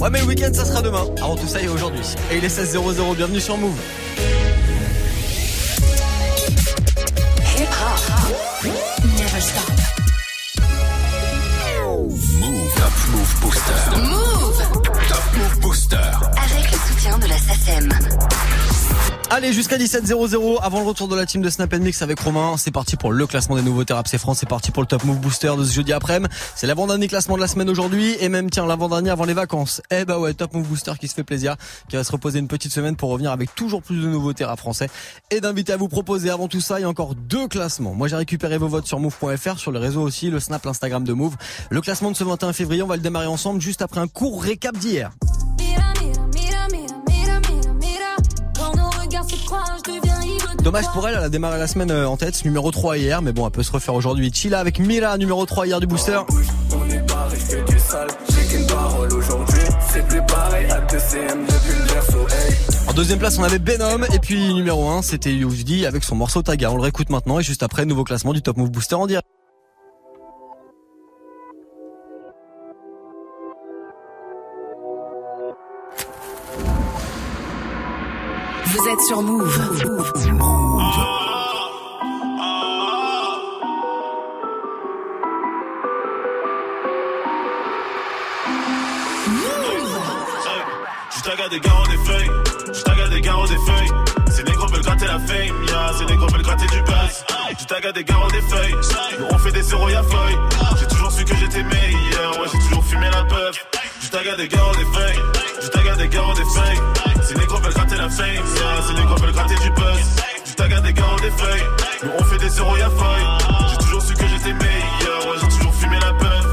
Ouais, mais le week-end, ça sera demain. Avant tout ça, et aujourd'hui. Et il est 16h00, bienvenue sur Move. Hip hop. Never stop. Allez, jusqu'à 17h00, avant le retour de la team de Snap Mix avec Romain, c'est parti pour le classement des nouveaux Rap France, c'est parti pour le Top Move Booster de ce jeudi après-midi. C'est l'avant-dernier classement de la semaine aujourd'hui, et même, tiens, l'avant-dernier avant les vacances. Eh bah ouais, Top Move Booster qui se fait plaisir, qui va se reposer une petite semaine pour revenir avec toujours plus de nouveautés rap français, et d'inviter à vous proposer avant tout ça, il y a encore deux classements. Moi, j'ai récupéré vos votes sur move.fr, sur les réseaux aussi, le Snap, l'Instagram de Move. Le classement de ce 21 février, on va le démarrer ensemble juste après un court récap d'hier. Dommage pour elle, elle a démarré la semaine euh, en tête, numéro 3 hier, mais bon, elle peut se refaire aujourd'hui. Chilla avec Mira, numéro 3 hier du booster. On est barré, je fais du sale, j'ai qu'une parole aujourd'hui. C'est plus pareil, à 2 CM depuis le berceau, hey. En deuxième place, on avait Benom, et puis numéro 1, c'était Youjdi avec son morceau Taga. On le réécoute maintenant, et juste après, nouveau classement du Top Move Booster en direct. Vous êtes sur Move. Je tague des garros des feuilles, je tague des garros des feuilles. Ces négros veulent gratter la fame, ya, ces négros veulent gratter du buzz. Je tague des garros des feuilles, on fait des zéros y'a feuille. J'ai toujours su que j'étais meilleur, ouais, j'ai toujours fumé la peuple. Je tague des garros des feuilles, je tague des garros des feuilles. Ces négros veulent Des garros des feuilles, nous on fait des zéros y'a feuille. J'ai toujours su que j'étais meilleur, ouais, j'ai toujours fumé la peuple.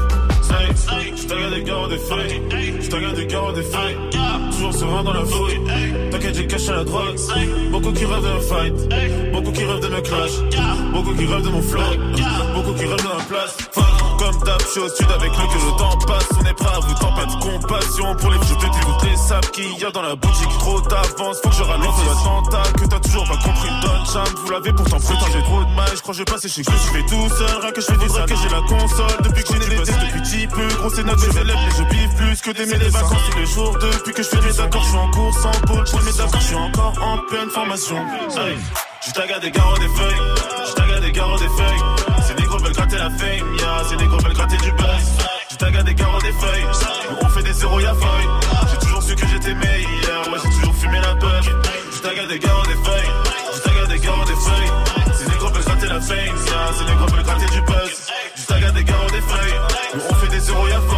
Je tague des garros des feuilles, je tague des garros des feuilles. Toujours serein dans la fouille. T'inquiète, j'ai caché la drogue. Beaucoup qui rêvent me fight. Beaucoup qui rêvent de me clash. Beaucoup qui rêvent de mon flow. Beaucoup qui rêvent de ma place. Comme d'hab, je suis au sud avec lui que le temps passe. On est prêt à vous tant pas de compassion pour les vieux de toutes les sables qu'il y a dans la boutique. Trop d'avance, faut que je ralente l'attentat que t'as toujours pas compris. Don Cham, vous l'avez pourtant putain, j'ai trop de mal. Je crois que je vais passer chez que je fais tout seul. Rien que je fais du que j'ai la console. Depuis que j'ai des depuis petit peu. Gros, c'est notre mes élèves, mais je biffe plus que d'aimer les vacances tous les jours. Depuis que je fais mes accords, je suis en course en pôle. Je mes accords, je suis encore en pleine formation. Tague des garros des feuilles, je tague des garros des feuilles. Gratter la fame, ya, ces négros veulent gratter du buzz. Je tague des garros des feuilles, on fait des zéros y'a feuille. J'ai toujours su que j'étais meilleur, ouais, j'ai toujours fumé la peur. Je tague des garros des feuilles, je tague des garros des feuilles. Ces négros veulent gratter la fame, ya, ces négros veulent gratter du buzz. Je tague des garros des feuilles, on fait des zéros y'a feuille.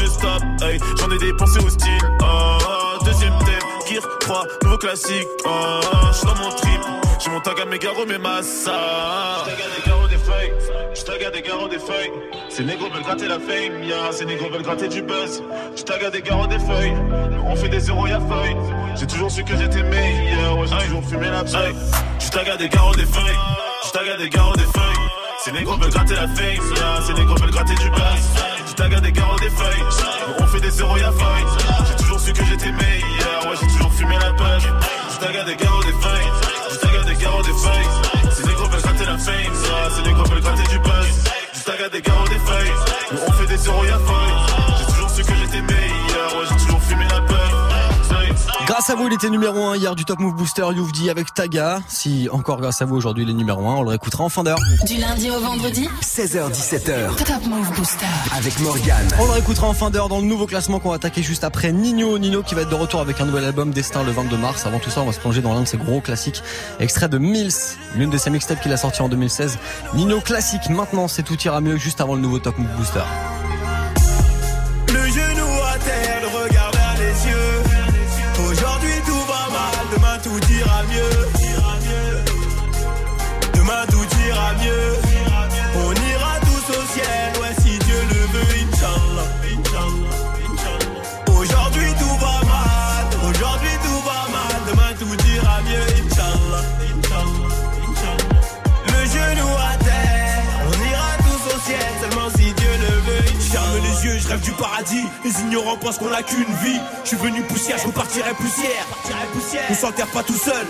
Je stoppe, hey. J'en ai dépensé au style. Oh, deuxième thème, Gear 3, nouveau classique. Oh, je suis dans mon trip. J'ai mon tag à mes garros, mes massas. Je des garros des feuilles. Je tag des garros des feuilles. Ces négros veulent gratter la fame, ya. Ces négros veulent gratter du buzz. Je tag des garros des feuilles. On fait des zéros, y'a feuille. J'ai toujours su que j'étais meilleur. Ouais, j'ai toujours fumé la paille. Je tag des garros des feuilles. Je tag des garros des feuilles. Ces négros veulent gratter la fame, ya. Ces négros veulent gratter du buzz. Tag des garros des feuilles. On fait des zéros, y'a feuille. J'ai toujours su que j'étais meilleur. Ouais, j'ai toujours fumé la page. Je tag des garros des feuilles. Je tag des garros des feuilles. Ces négros veulent gratter la fame, ya. Ces négros veulent gratter du buzz. Je tag des garros des feuilles. On fait des zéros, y'a feuille. Grâce à vous, il était numéro 1 hier du Top Move Booster Youvdi avec Taga. Si encore grâce à vous aujourd'hui il est numéro 1, on le réécoutera en fin d'heure. Du lundi au vendredi, 16h17h. Top Move Booster. Avec Morgane. On le réécoutera en fin d'heure dans le nouveau classement qu'on va attaquer juste après Nino. Nino qui va être de retour avec un nouvel album Destin le 22 mars. Avant tout ça, on va se plonger dans l'un de ses gros classiques, extrait de Mills, l'une de ses mixtapes qu'il a sorti en 2016. Nino classique, maintenant c'est tout ira mieux juste avant le nouveau Top Move Booster. Rêve du paradis. Les ignorants pensent qu'on a qu'une vie. Je suis venu poussière, je repartirai poussière. On s'enterre pas tout seul.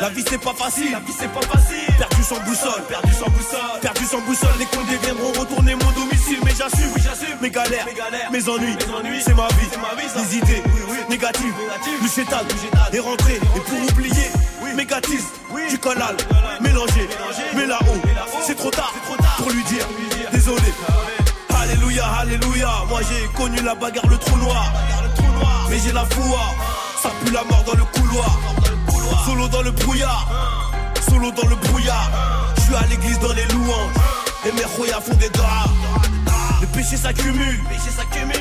La vie c'est pas facile. La vie c'est pas facile. Perdu sans boussole, perdu sans boussole, perdu sans boussole. Les condés viendront retourner mon domicile, mais j'assume, j'assume. Mes galères, mes ennuis, c'est ma vie, les idées négatives, du chétal est rentré. Et pour oublier, mégatisme, du canal, mélangé, mais là-haut, c'est trop tard pour lui dire, désolé. Alléluia, moi j'ai connu la bagarre, le trou noir. Mais j'ai la foi, ça pue la mort dans le couloir. Solo dans le brouillard, solo dans le brouillard. Je suis à l'église dans les louanges, et mes royas font des draps. Le péché s'accumule,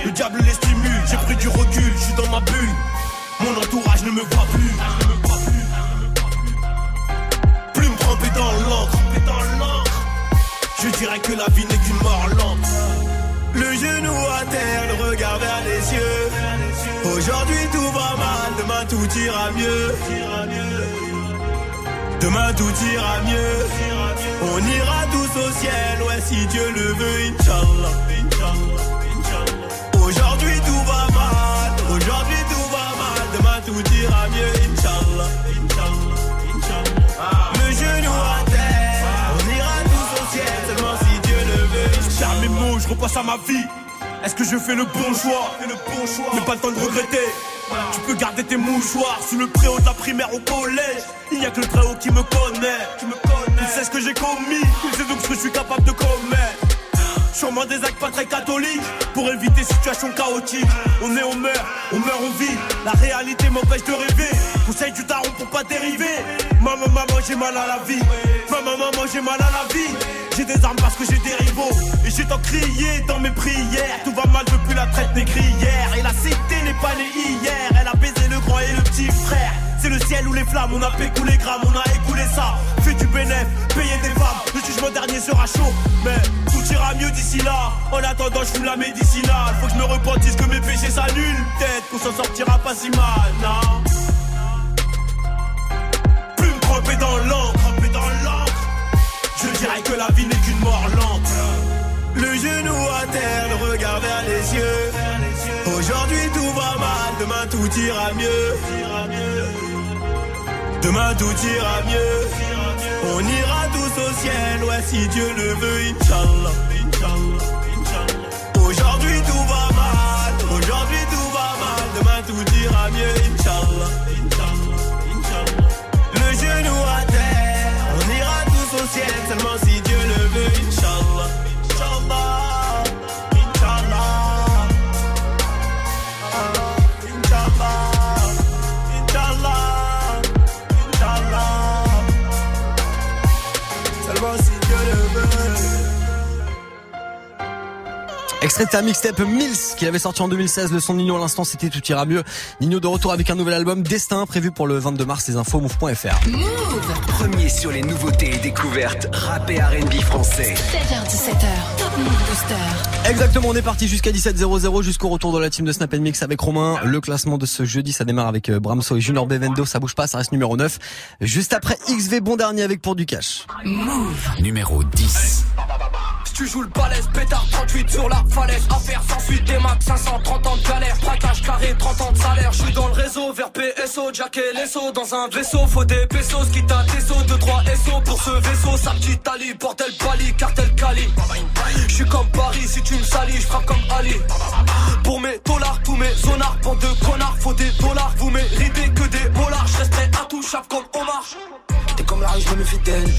le diable les stimule. J'ai pris du recul, je suis dans ma bulle. Mon entourage ne me voit plus. Plus me tremper dans l'encre. Je dirais que la vie n'est qu'une mort lente. Le genou à terre, le regard vers les cieux. Aujourd'hui tout va mal, demain tout ira mieux. Demain tout ira mieux. On ira tous au ciel, ouais si Dieu le veut, Inch'Allah. Aujourd'hui tout va mal, aujourd'hui tout va mal, demain tout ira mieux, Inch'Allah. Le genou à terre, je repasse à ma vie. Est-ce que je fais le bon choix? Le bon choix. Mais pas le temps de regretter. Tu peux garder tes mouchoirs sous le préau de la primaire au collège. Il n'y a que le très haut qui me connaît. Qui me connaît. Il sait ce que j'ai commis. Il sait donc ce que je suis capable de commettre. Sûrement des actes pas très catholiques Pour éviter situation chaotique On est, on meurt, on meurt, on vit La réalité m'empêche de rêver Conseil du daron pour pas dériver Maman, maman, j'ai mal à la vie Maman, maman, j'ai mal à la vie J'ai des armes parce que j'ai des rivaux Et j'ai tant crié dans mes prières Tout va mal depuis la traite négrière Et la cité n'est pas née hier Elle a baisé le grand et le petit frère c'est le ciel ou les flammes, on a pécou les grammes, on a écoulé ça. Fait du bénéf, payer des femmes, le jugement dernier sera chaud. Mais tout ira mieux d'ici là. En attendant, je fous la médicinale. Faut que je me repentisse que mes péchés s'annulent. Peut-être qu'on s'en sortira pas si mal, non. Plus me tremper dans l'encre, dans l'encre. Je dirais que la vie n'est qu'une mort lente. Le genou à terre, le regard vers les cieux. Aujourd'hui tout va mal, demain tout ira mieux. Demain tout ira mieux. On ira tous au ciel, ouais si Dieu le veut, Inch'Allah. Aujourd'hui tout va mal, aujourd'hui tout va mal, demain tout ira mieux, Inch'Allah. Le genou à terre, ciel, seulement si Dieu le veut, Inch'Allah. Inch'Allah. Extrait de sa mixtape Mills qu'il avait sorti en 2016. Le son de Nino à l'instant, c'était Tout ira mieux. Nino de retour avec un nouvel album Destin prévu pour le 22 mars. Les infos move.fr. Premier sur les nouveautés et découvertes rap et R&B français. 7h17h, Top Move Booster. Exactement, on est parti jusqu'à 17h00 jusqu'au retour de la team de Snap Mix avec Romain. Le classement de ce jeudi, ça démarre avec euh, Bramso et Junior Bevendo. Ça bouge pas, ça reste numéro 9. Juste après XV, bon dernier avec Pour du Cash. Numéro 10. Si tu joues le balèze, pétard 38 sur la falaise. Affaire sans suite, des max 530 ans de galère. Braquage carré, 30 ans de salaire. Je suis dans le réseau, vers PSO, Jack et Lesso. Dans un vaisseau, faut des pesos. Quitte à tes sauts, 2-3 SO pour ce vaisseau. Sa petite Ali, bordel Bali, cartel Cali. Je suis comme Paris, si tu me salis, je frappe comme Ali. Pour mes dollars, tous mes zonards, bande de connards, faut des dollars. Vous méritez que des dollars, je resterai intouchable comme Omar. T'es comme la riche, je me fidèle. Demande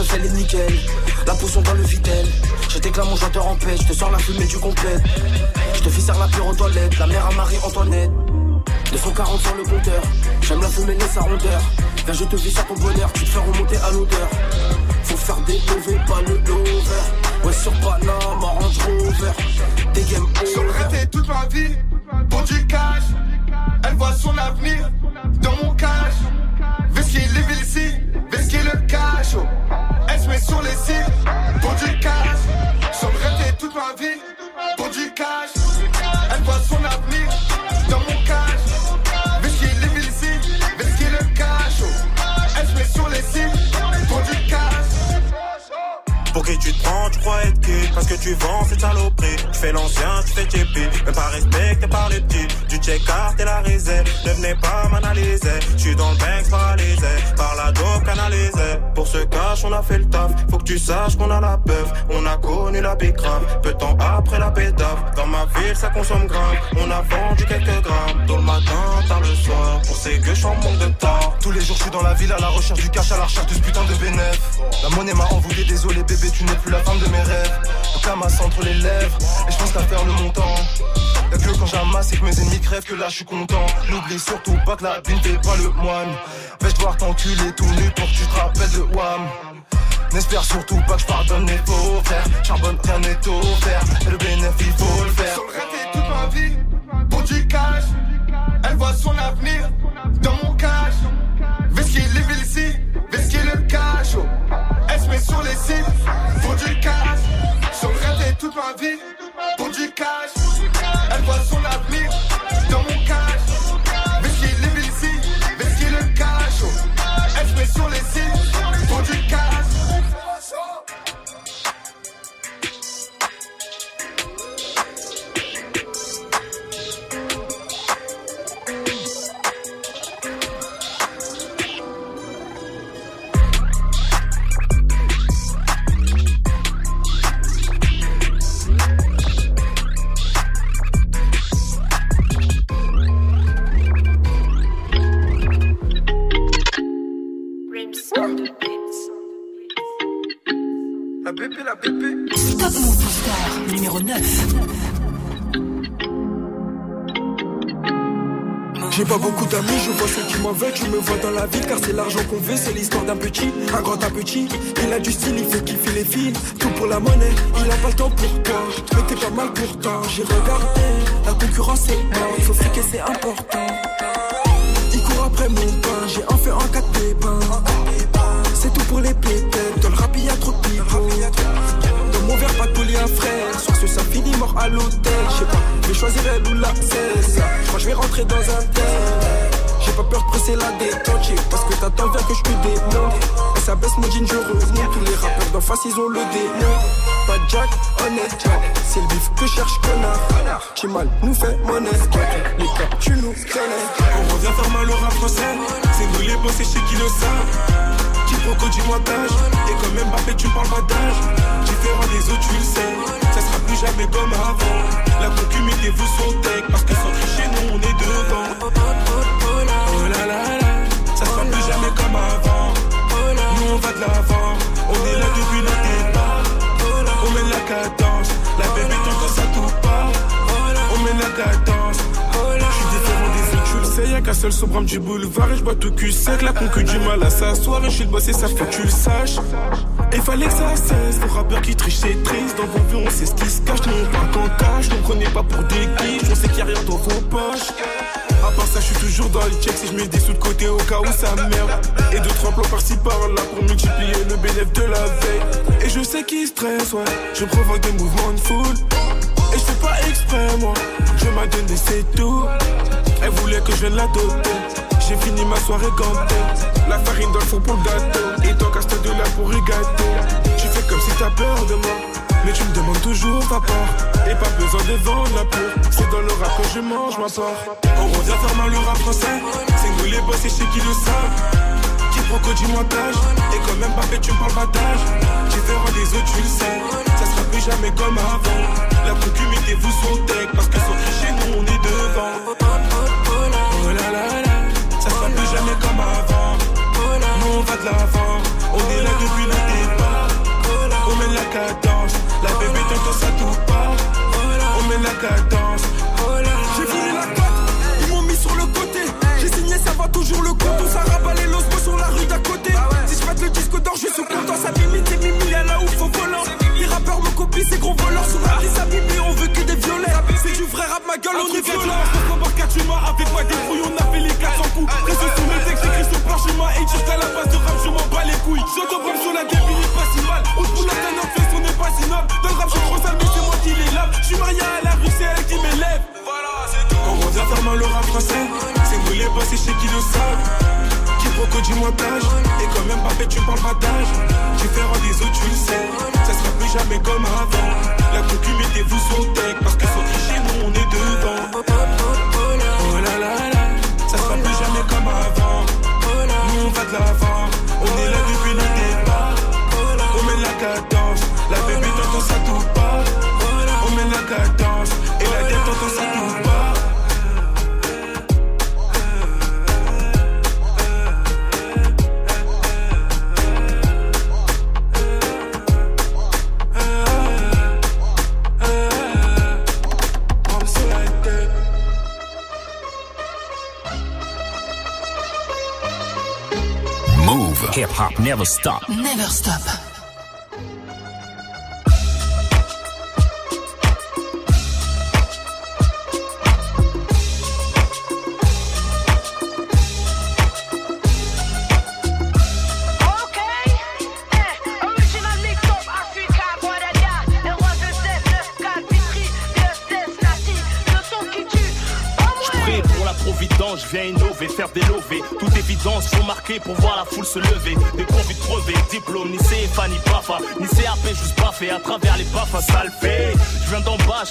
Peuf, elle est nickel. La potion dans le vitel. Je t'éclame mon chanteur en paix. Je te sors la fumée du complète. Je te fais serre la pure aux toilettes. La mère à Marie-Antoinette. 240 sur le compteur. J'aime la fumée, laisse sa rondeur. Viens, je te vis sur ton bonheur. Tu te fais remonter à l'odeur. Faut faire des pas le lover. Ouais, sur Panama, Range Rover. Des game over. toute ma vie pour du cash. Elle voit son avenir dans mon cash. Vesky live ici, Vesky le cash. oh. Elle se met sur les sites pour du cash. Le toute ma vie tu te prends, tu crois être qui Parce que tu vends cette saloperie. Tu fais l'ancien, tu fais tipi. Même pas respecté par les petits. Du check-art et la réserve. Ne venez pas m'analyser. Je suis dans le bank paralysé. Par la dope canalisée. Pour ce cash, on a fait le taf. Faut que tu saches qu'on a la peuf. On a connu la bicrave. Peu de temps après la pétave. Dans ma ville, ça consomme grave. On a vendu quelques grammes. Tôt le matin, tard le soir. On sait que je en manque de temps. Tous les jours, je suis dans la ville à la recherche du cash, à la recherche de ce putain de bénéf. La monnaie m'a envoyé, désolé bébé, tu n'es plus la femme de mes rêves. Le camas entre les lèvres, et je pense qu'à faire le montant. Y'a que quand j'amasse et que mes ennemis crèvent que là je suis content. N'oublie surtout pas que la vie n'est pas le moine. Vais-je devoir t'enculer tout nu pour que tu te rappelles de Wam. N'espère surtout pas que je pardonne les faux frères. Charbonne, rien n'est offert. Et le bénéfice, il faut le faire. J'ai toute ma vie pour du cash. Elle voit son avenir dans mon cash. Mon je remonte. Tous les rappeurs d'en face, ils ont le démon. Pas de Jack, honnête. C'est le bif que cherche connard. Mal, nous fait monnaie. Les cas, tu nous connais. On revient faire mal au rap français. C'est nous les boss et chez qui le savent. Quiproquo, dis-moi d'âge. Et quand même Mbappé, tu parles pas d'âge. Différent des autres, tu le sais. Ça sera plus jamais comme avant. La concu, mettez-vous son tech. Seul sobrame du boulevard et je bois tout cul sec, la concu du mal à s'asseoir et je suis le boss et ça faut que tu le saches. Et fallait que ça cesse, le rappeur qui triche c'est triste, dans vos vues on sait ce qui se cache, nous on qu'en cash, nous on prenait pas pour des guiches, on sait qu'il y a rien dans vos poches. À part ça, je suis toujours dans les checks si je mets des sous de côté au cas où ça merde. Et deux, trois plans par-ci par-là pour multiplier le bénéfice de la veille. Et je sais qu'il stresse, ouais, je provoque des mouvements de foule. Et je fais pas exprès, moi. Je m'a donné, c'est tout. Elle voulait que je vienne la doter. J'ai fini ma soirée gantée. La farine dans le fond pour le gâteau. Et qu'à ce de là pour y gâter. Tu fais comme si t'as peur de moi. Mais tu me demandes toujours ta part. Et pas besoin de vendre la peau. C'est dans le rap que je mange ma part. On revient faire mal le rap français. C'est nous les boss et chez qui le savent. Quiproquo du montage Et quand même pas fait tu me parles pas d'âge Différent des autres tu le sais Ça sera plus jamais comme avant La concu mettez-vous son tech Parce que nous on est devant Oh là là là Ça sera plus jamais comme avant Nous on va de l'avant On est là depuis le départ On mène la cadence La bébé t'entends ça tout part On mène la cadence J'ai voulu la cote, ils m'ont mis sur le côté. J'ai signé, ça va toujours le compte. On s'arrabat les losbos sur la rue d'à côté. Si je mets le disque d'or, je suis content. Ça limite, c'est mimi, à la ouf au volant. Les rappeurs me copient, ces gros voleurs. Sur la liste, ça mimi, on veut que. C'est du vrai rap, ma gueule, on est violent. tu m'as avec moi des fouilles, on a fait les 400 coups. Reste sous mes textes, j'écris sur parchemin et jusqu'à la base de rap, je m'en bats les couilles. J'entends sur la il est pas si mal. On pour la en fait, on n'est pas si noble. Dans le rap, je suis trop sale, mais c'est moi qui les lave. Je suis marié à la rue, c'est elle qui m'élève. Voilà, c'est tout. On faire mal le rap français. C'est nous les boss et chez qui le savent. Quiproquo, dis-moi tâche. Et quand même pas fait, tu parles pas d'âge. Différent des autres, tu le sais. Ça sera plus jamais comme avant. La cocu, mettez-vous le deck. Parce que faut tricher, nous on est devant. Oh là là là, ça sera plus jamais comme avant. Nous on va de l'avant. On est là depuis le départ. On met la cadence. La bébé t'entend ça tout pas. On met la cadence. Hip hop never stop. Never stop.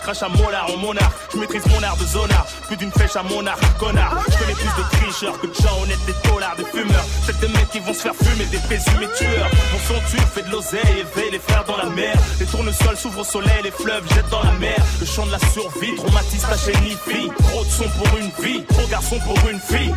Crache à molar en monarque. Je maîtrise mon art de zonard, plus d'une flèche à mon arc, connard. Je connais plus de tricheurs que de gens honnêtes, des dollars, des fumeurs. Peut-être des mecs qui vont se faire fumer, des présumés tueurs. Mon son tue, fait de l'oseille, éveille les frères dans la mer. Les tournesols s'ouvrent au soleil, les fleuves jettent dans la mer. Le chant de la survie, traumatise ta chaîne. Trop de son pour une vie, trop garçon pour une fille.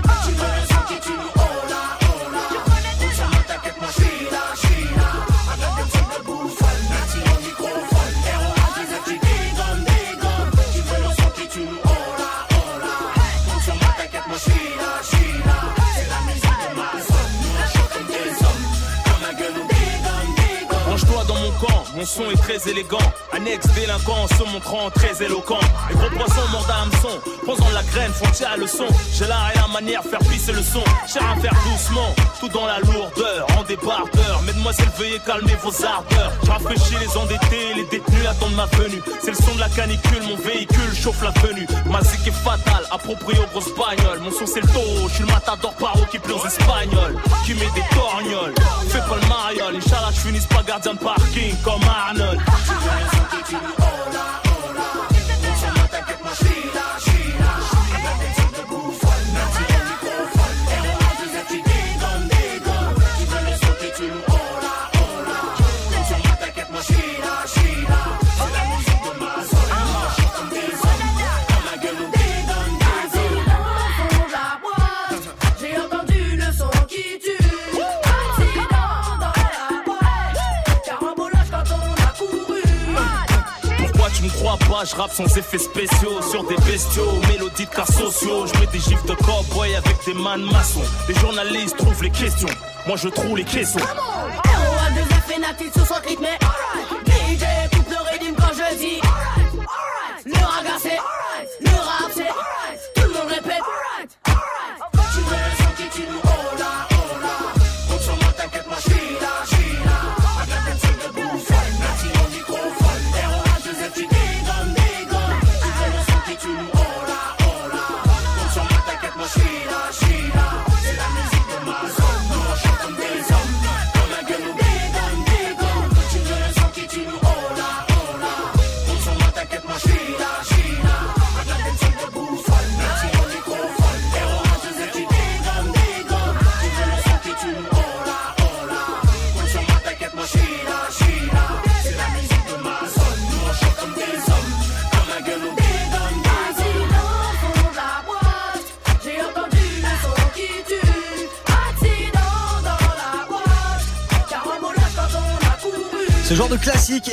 Mon son est très élégant. Annexe délinquant se montrant très éloquent. Les gros poissons mordent à hameçon, posant la graine, font tirer le son. J'ai l'art et la manière, faire pisser le son. Cher à faire doucement, tout dans la lourdeur, en débardeur. Mesdemoiselles, veuillez calmer vos ardeurs. Rafraîchis les endettés, les détenus attendent ma venue. C'est le son de la canicule, mon véhicule chauffe la venue. Ma zik est fatale, approprié aux grosses bagnoles. Mon son c'est le taureau, je suis le matador paro qui plaît aux espagnols. Qui met des torgnoles, fais pas le mariole. Inch'Allah, je finisse pas gardien de parking comme Arnold. Give you all I, all I. Mucha mata que es más je rappe sans effets spéciaux Sur des bestiaux, mélodies de cas sociaux. Je mets des gifs de cowboy avec des man maçons Les journalistes trouvent les questions. Moi je trouve les caissons ROA 2F et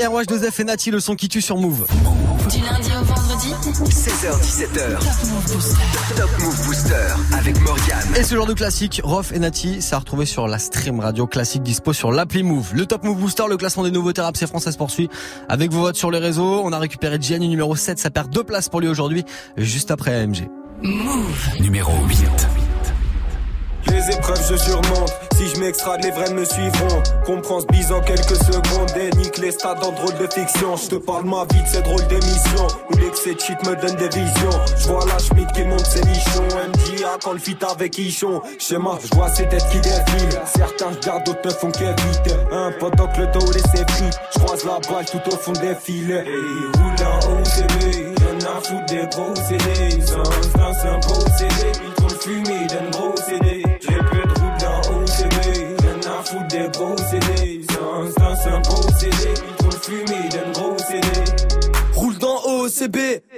classique, ROH2F et Nati, le son qui tue sur Move. Du lundi au vendredi 16h17h. Top Move Booster avec Morgane. Et ce genre de classique, Rof et Nati, ça a retrouvé sur la stream radio classique dispo sur l'appli Move. Le Top Move Booster, le classement des nouveaux thérapes, c'est français poursuit. Avec vos votes sur les réseaux, on a récupéré Gianni numéro 7, ça perd deux places pour lui aujourd'hui, juste après AMG. Move. Numéro 8. Les les épreuves, je surmonte. Si je m'extrade, les vrais me suivront. Comprends ce bise en quelques secondes. Et nique les stades en drôle de fiction. Je te parle ma vie de ces drôles d'émissions. Où l'excès de shit me donne des visions. Je vois la Schmidt qui monte ses nichons. MJA quand le fit avec Ichon. Schéma, je vois ces têtes qui défilent. Certains regardent, d'autres ne font qu'éviter. Un pendant que le dos laisse frites. Je croise la balle tout au fond des filets. Et en OCB. Y'en a foutre des gros CD. C'est un procédé. Ils trop le fumer d'un gros Un trop le gros. Roule dans OCB,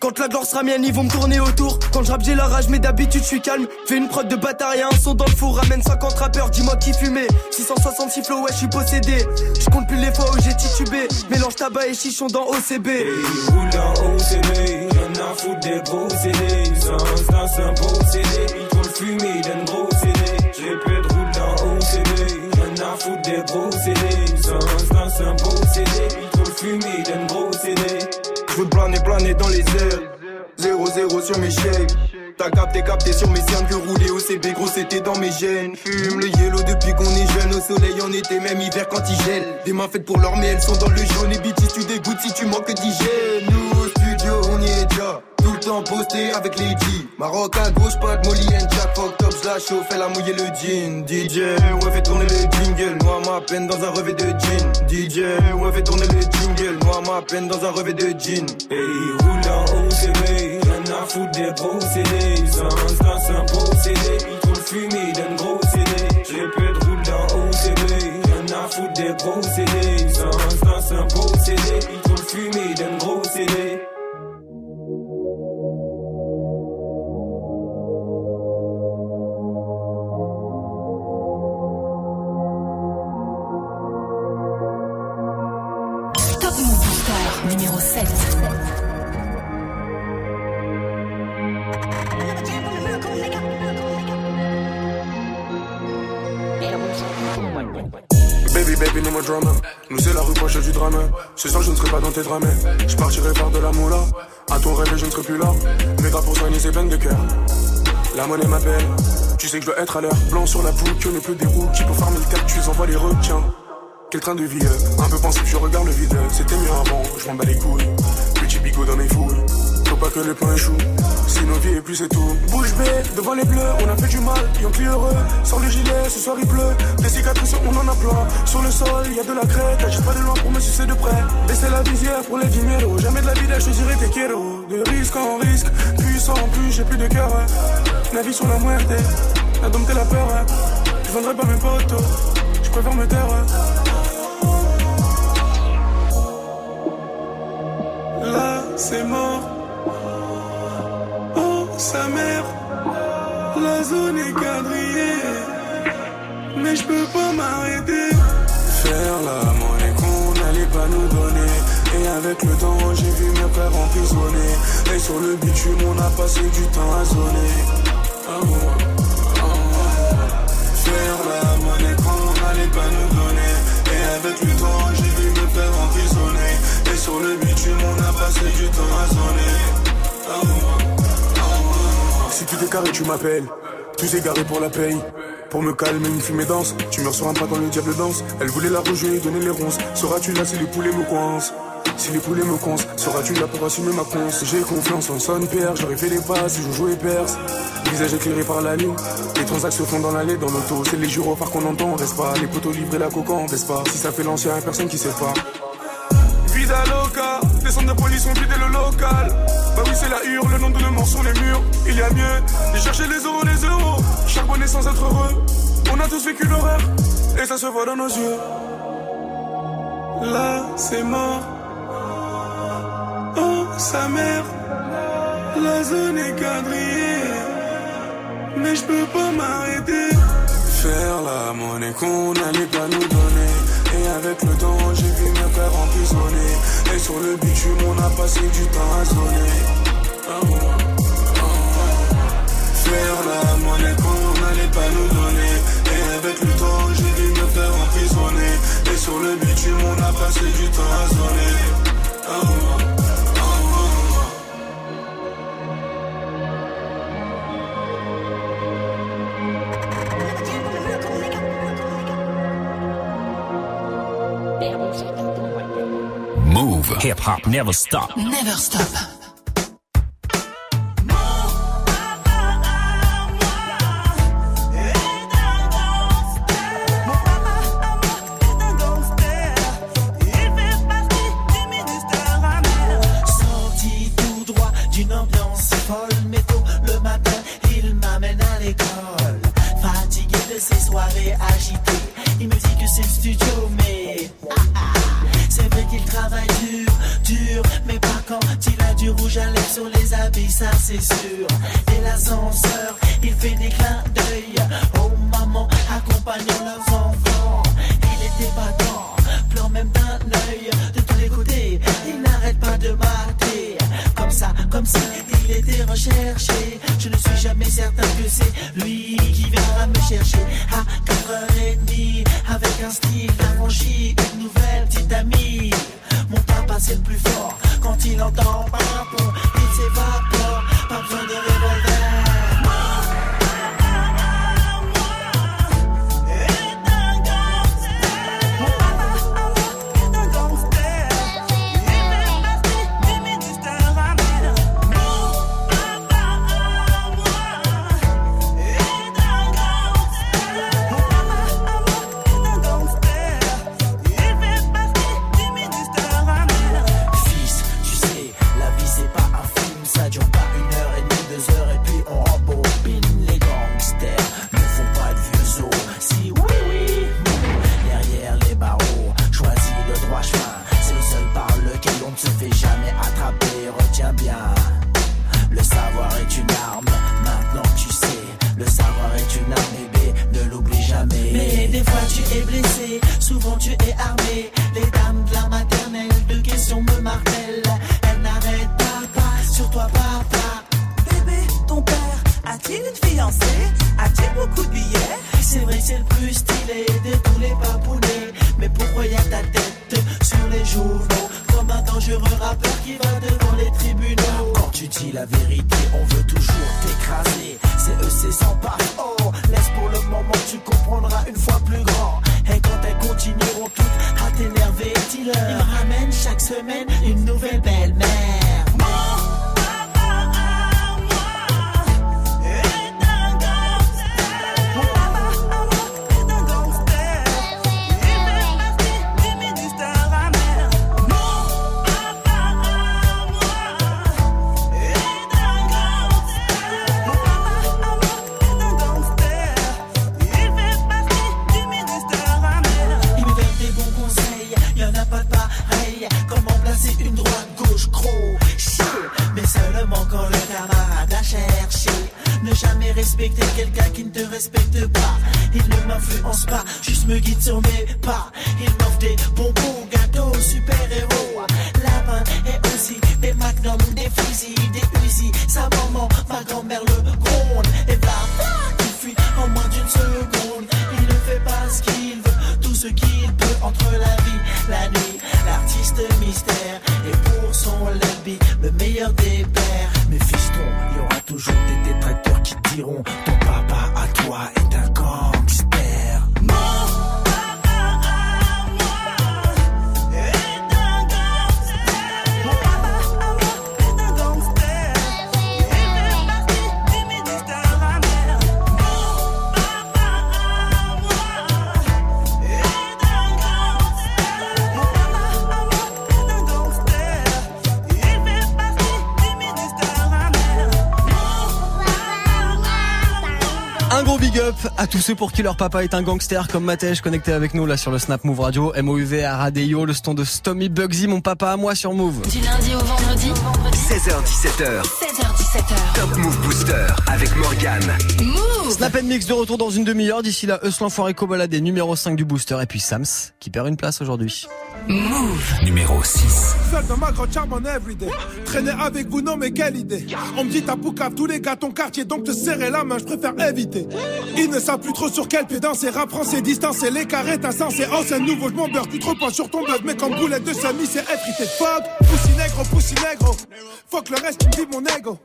quand la gloire sera mienne, ils vont me tourner autour. Quand je rappe, j'ai la rage, mais d'habitude, je suis calme. Fais une prod de bâtard et un son dans le four. Ramène 50 rappeurs, dis-moi qui fumait. 666 flow, ouais, je suis possédé. Je compte plus les fois où j'ai titubé. Mélange tabac et chichon dans OCB. Et ils roulent dans OCB. Y'en a foutre des gros CD. Sans c'est un beau CD. Ils trop le fumer d'un gros CD. J'ai peu de roule dans OCB. Y'en a foutre des gros CD. Sans c'est un beau CD. Ils trop le fumer d'un gros CD. Planer, planer dans les airs. 0-0 sur mes chèques. T'as capté, capté sur mes cernes que rouler au CB, gros c'était dans mes gènes. Fume le yellow depuis qu'on est jeune, au soleil en été, même hiver quand il gèle. Des mains faites pour l'or, mais elles sont dans le jaune. Et BT, tu dégoûtes si tu manques d'hygiène. Nous au studio, on y est déjà. Temps posté avec G. Maroc à gauche, pas de Molly and Jack. Fuck top, j'la chauffe, elle a mouillé le jean. DJ, ouais, fait tourner le jingle. Noie ma peine dans un revêt de jean. DJ, ouais, fait tourner le jingle. Noie ma peine dans un revêt de jean. Ils roulent en OCB. Y'en a foutre des gros CD. Sans c'est un beau CD. Ils trop le fumer d'un gros CD. J'ai peu de roule dans OCB. Y'en a foutre des gros CD. Sans c'est un beau CD. Ils trop le Booster numéro 7. Baby, baby, no more drama. Nous, c'est la rue proche du drame. Ce soir, je ne serai pas dans tes drames. Je partirai faire de la moula. À ton rêve, je ne serai plus là. Mais gars, pour soigner ces peines de cœur. La monnaie m'appelle. Tu sais que je dois être à l'heure. Blanc sur la poule, que ne plus des roues. Qui pour farmer le cactus envoie les requins. Quel train de vie, euh, un peu pensif, je regarde le vide. C'était mieux avant, je m'en bats les couilles. Petit bigot dans mes fouilles. Faut pas que le pain échoue. Si nos vies et plus c'est tout. Bouge bée, devant les bleus, on a fait du mal, y'en plus heureux. Sors le gilet, ce soir il pleut. Des cicatrices, on en a plein. Sur le sol, y a de la crête. Agite pas de loin pour me sucer de près. Baisser la visière pour les dinero. Jamais de la vida, je dirais tes quiero. De risque en risque, puissant en plus, j'ai plus de cœur. La vie sur la muerte, la dompter la peur. Je vendrai pas mes potos, je préfère me taire. C'est mort. Oh, sa mère. La zone est quadrillée. Mais je peux pas m'arrêter. Faire la monnaie qu'on n'allait pas nous donner. Et avec le temps, j'ai vu mes frères emprisonnés. Et sur le bitume, on a passé du temps à zoner. Faire la monnaie qu'on n'allait pas nous donner. Et avec le temps, j'ai vu mes frères emprisonnés. Sur le on a passé du temps à bon. Si tout est carré, tu m'appelles. Tous égarés pour la paye. Pour me calmer, une fumée danse. Tu meurs sur un pas quand le diable danse. Elle voulait la rejouer donner les ronces. Seras-tu là si les poulets me coincent? Si les poulets me coincent, seras-tu là pour assumer ma conce? J'ai confiance en son père, j'aurais fait les passes, je jouais perse. Visage éclairé par la lune, les transactions font dans l'allée, dans l'auto. C'est les gyrophares qu'on entend, reste pas? Les poteaux livrés la coca, on baisse pas? Si ça fait l'ancien, personne qui sait pas. Des centres de police ont vidé le local. Bah oui, c'est la hurle, le nom de morts sur les murs. Il y a mieux, de chercher les euros, les euros. Charbonner sans être heureux. On a tous vécu l'horreur, et ça se voit dans nos yeux. Là, c'est mort. Oh, sa mère, la zone est quadrillée. mais je peux pas m'arrêter. Faire la monnaie qu'on n'allait pas nous donner. Et avec le temps, j'ai vu mes frères emprisonnés. Et sur le bitume, on a passé du temps à ah. Faire la monnaie qu'on n'allait pas nous donner. Et avec le temps, j'ai vu mes frères emprisonnés. Et sur le bitume, on a passé du temps à zoner. Hip hop never stop. Never stop. Les habits, ça c'est sûr. Et l'ascenseur, il fait des clins d'œil aux mamans accompagnant leurs enfants. Il était battant, pleure même d'un œil de tous les côtés. Il n'arrête pas de mater, comme ça, comme si il était recherché. Je ne suis jamais certain que c'est lui qui viendra me chercher à 4h30 avec un style affranchi, une nouvelle petite amie. Mon papa c'est le plus fort quand il entend pardon, il s'évapore, pas besoin de revolver. Qui va devant les tribunaux. Quand tu dis la vérité, on veut toujours t'écraser. C'est eux, c'est sans pas. Oh, laisse pour le moment, tu comprendras une fois plus grand. Et quand elles continueront toutes à t'énerver, dis-leur. Ils ramènent chaque semaine une nouvelle belle-mère. Ceux pour qui leur papa est un gangster comme Matej connecté avec nous là sur le Snap Move Radio. MOUV à Radeo, le stand de Stomy Bugsy, mon papa à moi sur Move. Du lundi au vendredi 16h17h. 16h17h. Top Move Booster avec Morgan. Move Snap and Mix de retour dans une demi-heure. D'ici là, Eus l'enfoiré Cobaladé numéro 5 du booster et puis Sams qui perd une place aujourd'hui. Move Numéro 6. Seul dans ma grande charme en everyday. Traîner avec vous, non, mais quelle idée. On me dit t'as poucave tous les gars ton quartier, donc te serrer la main, je préfère éviter. Ils ne savent plus trop sur quel pied danser, rap français, distance et les carrés, t'as sens, c'est ancien nouveau, je m'en beurre, tu trop pas sur ton buzz, mais comme boulette de semi, c'est effrité. Fuck, poussi négro, poussi négro. Fuck le reste, qui me dit mon ego.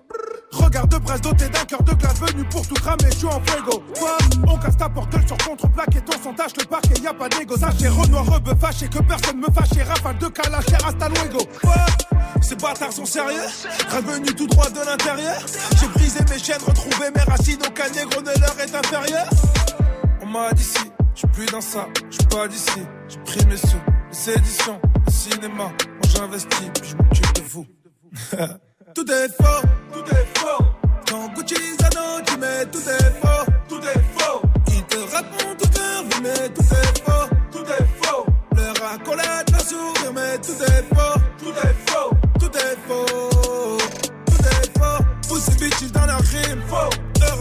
Regarde de brasse doté d'un cœur de glace venu pour tout cramer, je suis en fuego. Fuck, on casse ta porte sur contre-plaque et ton son tâche le parquet, y a pas d'égo. Sachez, Renoir, rebeu, fâché, que personne me et rafale de calache, et hasta luego. Ces bâtards sont sérieux, revenu tout droit de l'intérieur. J'ai brisé mes chaînes, retrouvé mes racines, aucun négro ne leur est inférieur. On m'a dit si, j'suis plus dans ça, j'suis pas d'ici. J'ai pris mes sous, les éditions, le cinéma. Moi j'investis, puis j'm'occupe de vous. tout est faux, tout est faux. Quand Gucci tu mets tout est faux, tout est faux, tout est faux, tout est faux, tout est faux. Poussez bitches dans la rime, faux.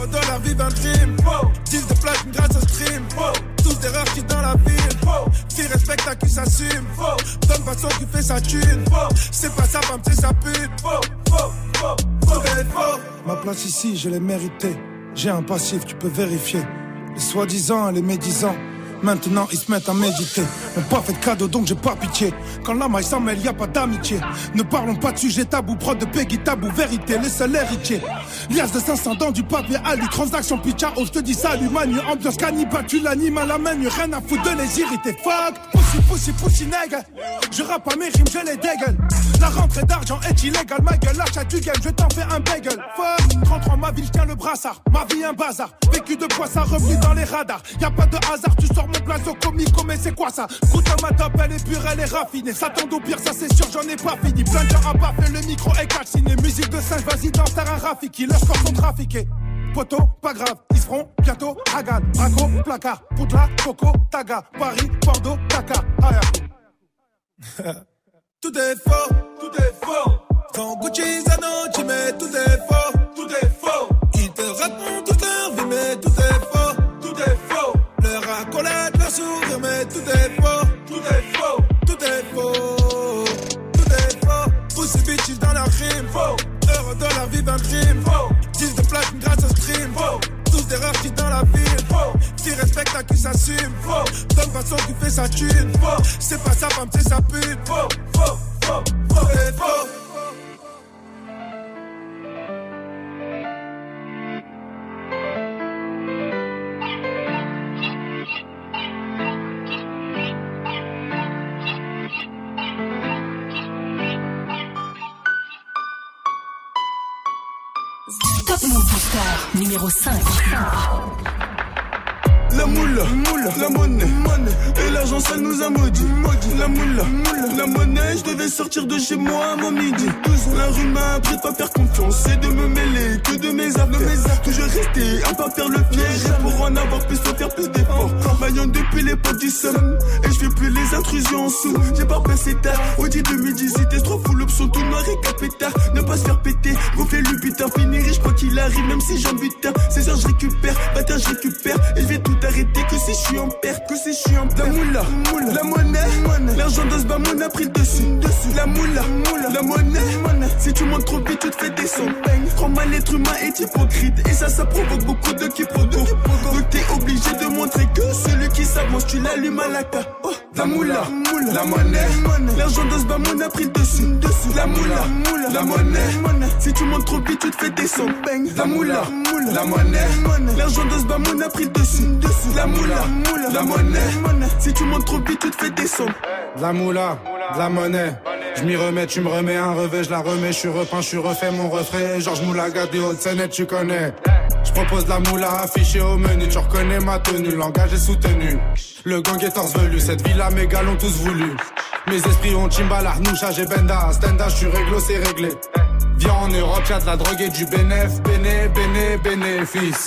De la vie d'un dream, faux. Deal de platine grâce au stream, faux. Tous des qui dans la ville, faux. Qui respecte qui s'assume, faux. Donne façon qui fait sa thune, faux. C'est pas sa femme, c'est sa pute, faux, faux, faux, tout est faux. Ma place ici, je l'ai méritée. J'ai un passif, tu peux vérifier. Les soi-disant les médisants. Maintenant ils se mettent à méditer. M'ont pas fait de cadeau donc j'ai pas pitié. Quand la maille s'en mêle, y a pas d'amitié. Ne parlons pas de sujet tabou, prod de Peggy tabou, vérité, les seuls héritiers. Lias de 500 dans du papier alu, transaction pitcha, oh je te dis salut manu, ambiance cannibale, tu l'animes à la main, rien à foutre de les irriter. Fuck, pussy, pussy, pussy, nègre. Je rappe à mes rimes, je les dégueule. La rentrée d'argent est illégale, ma gueule, l'achat du game, je t'en fais un bagel. Fuck, 33 ma ville, tiens le brassard. Ma vie un bazar, vécu de poids, ça revenu dans les radars. Y a pas de hasard, tu sors mon blason comico, mais c'est quoi ça? Goûte à ma top, elle est pure, elle est raffinée. Ça tombe au pire, ça c'est sûr, j'en ai pas fini. Plein de gens à baffer, le micro est calciné. Musique de singe, vas-y, danse, t'as un Rafiki. Leurs corps sont trafiqués. Poto, pas grave, ils seront bientôt Hagan, Braco, placard, Poudla, Coco, Taga, Paris, Bordeaux, Dakar, Ayaku. Tout est faux, tout est faux. Quand Gucci Zano, tu mets tout est faux. Qui respecte à qui s'assume, faux. Donne façon qui fait sa thune. C'est pas sa femme, c'est sa pute, faux, faux, numéro 5. La moula, la monnaie, et l'argent ça nous a maudit. La moula, la monnaie, je devais sortir de chez moi à mon midi. La rue m'a appris de pas faire confiance et de me mêler que de mes affaires. Toujours rester à pas faire le piège et pour en avoir plus, faut faire plus d'efforts. Maillon depuis l'époque du seum et je fais plus les intrusions en sous. J'ai pas passé tard, Audi 2018, trop full option, tout noir et capétard. Ne pas se faire péter, gonfler le butin, finir riche quoi qu'il arrive, même si j'en butin. 16 heures je récupère, bâtard je récupère suis en perte, que si je suis en perte. La moula, la monnaie, l'argent de ce a pris le dessus. La moula, la monnaie, si tu montes trop vite, tu te fais descendre. Crois mal l'être humain est hypocrite et ça, ça provoque beaucoup de quiproquos. Donc t'es obligé de montrer que celui qui s'avance, tu l'allumes à la ca. Oh, la moula, la monnaie, l'argent de ce a pris dessus. La moula, la monnaie, si tu montes trop vite, tu te fais descendre. La moula, la monnaie, l'argent de ce a pris le dessus. La moula, la monnaie, si tu montes trop vite, tu te fais descendre. De la moula, la monnaie. Je m'y remets, tu me remets un revêt, je la remets, je suis repeint, je suis refait mon refrain. Georges Moulaga des Hautes-Seine, tu connais. Je propose la moula affichée au menu, tu reconnais ma tenue, le langage est soutenu. Le gang est torse velu, cette villa mes gars l'ont tous voulu. Mes esprits ont Chimbala, Noucha, j'ai Benda, Stenda, je suis réglo, c'est réglé. Viens en Europe, y'a de la drogue et du bénéf, béné, béné, bénéfice.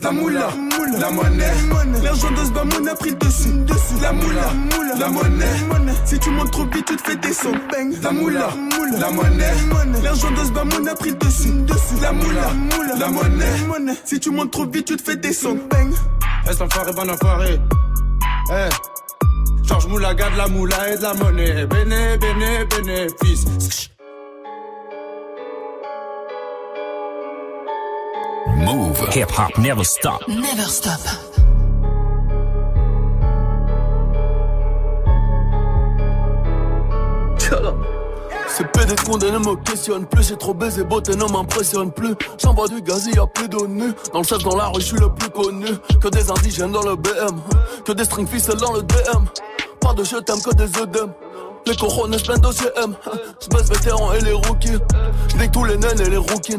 La moula, la monnaie, l'argent de ce a pris le dessus, la moula, la monnaie, si tu montes trop vite tu te fais descendre, la moula, la monnaie, l'argent de ce a pris le dessus, la moula, la monnaie, si tu montes trop vite tu te fais descendre, bang. Est-ce enfoiré, bon enfoiré. Eh. Georges Moulaga, de la moula et de la monnaie. Béné, béné, bénéfice. Move. Hip hop never stop. Never stop. C'est PD condé ne me questionne plus, j'ai trop baisé, beauté ne m'impressionne plus. J'envoie du gaz, y a plus de nu. Dans le chef, dans la rue, je suis le plus connu. Que des indigènes dans le BM, que des string ficelles dans le DM. Pas de je t'aime, que des œdèmes. Les couronnes plein de CM. J'baisse vétérans et les rookies. J'nique tous les naines et les rookies.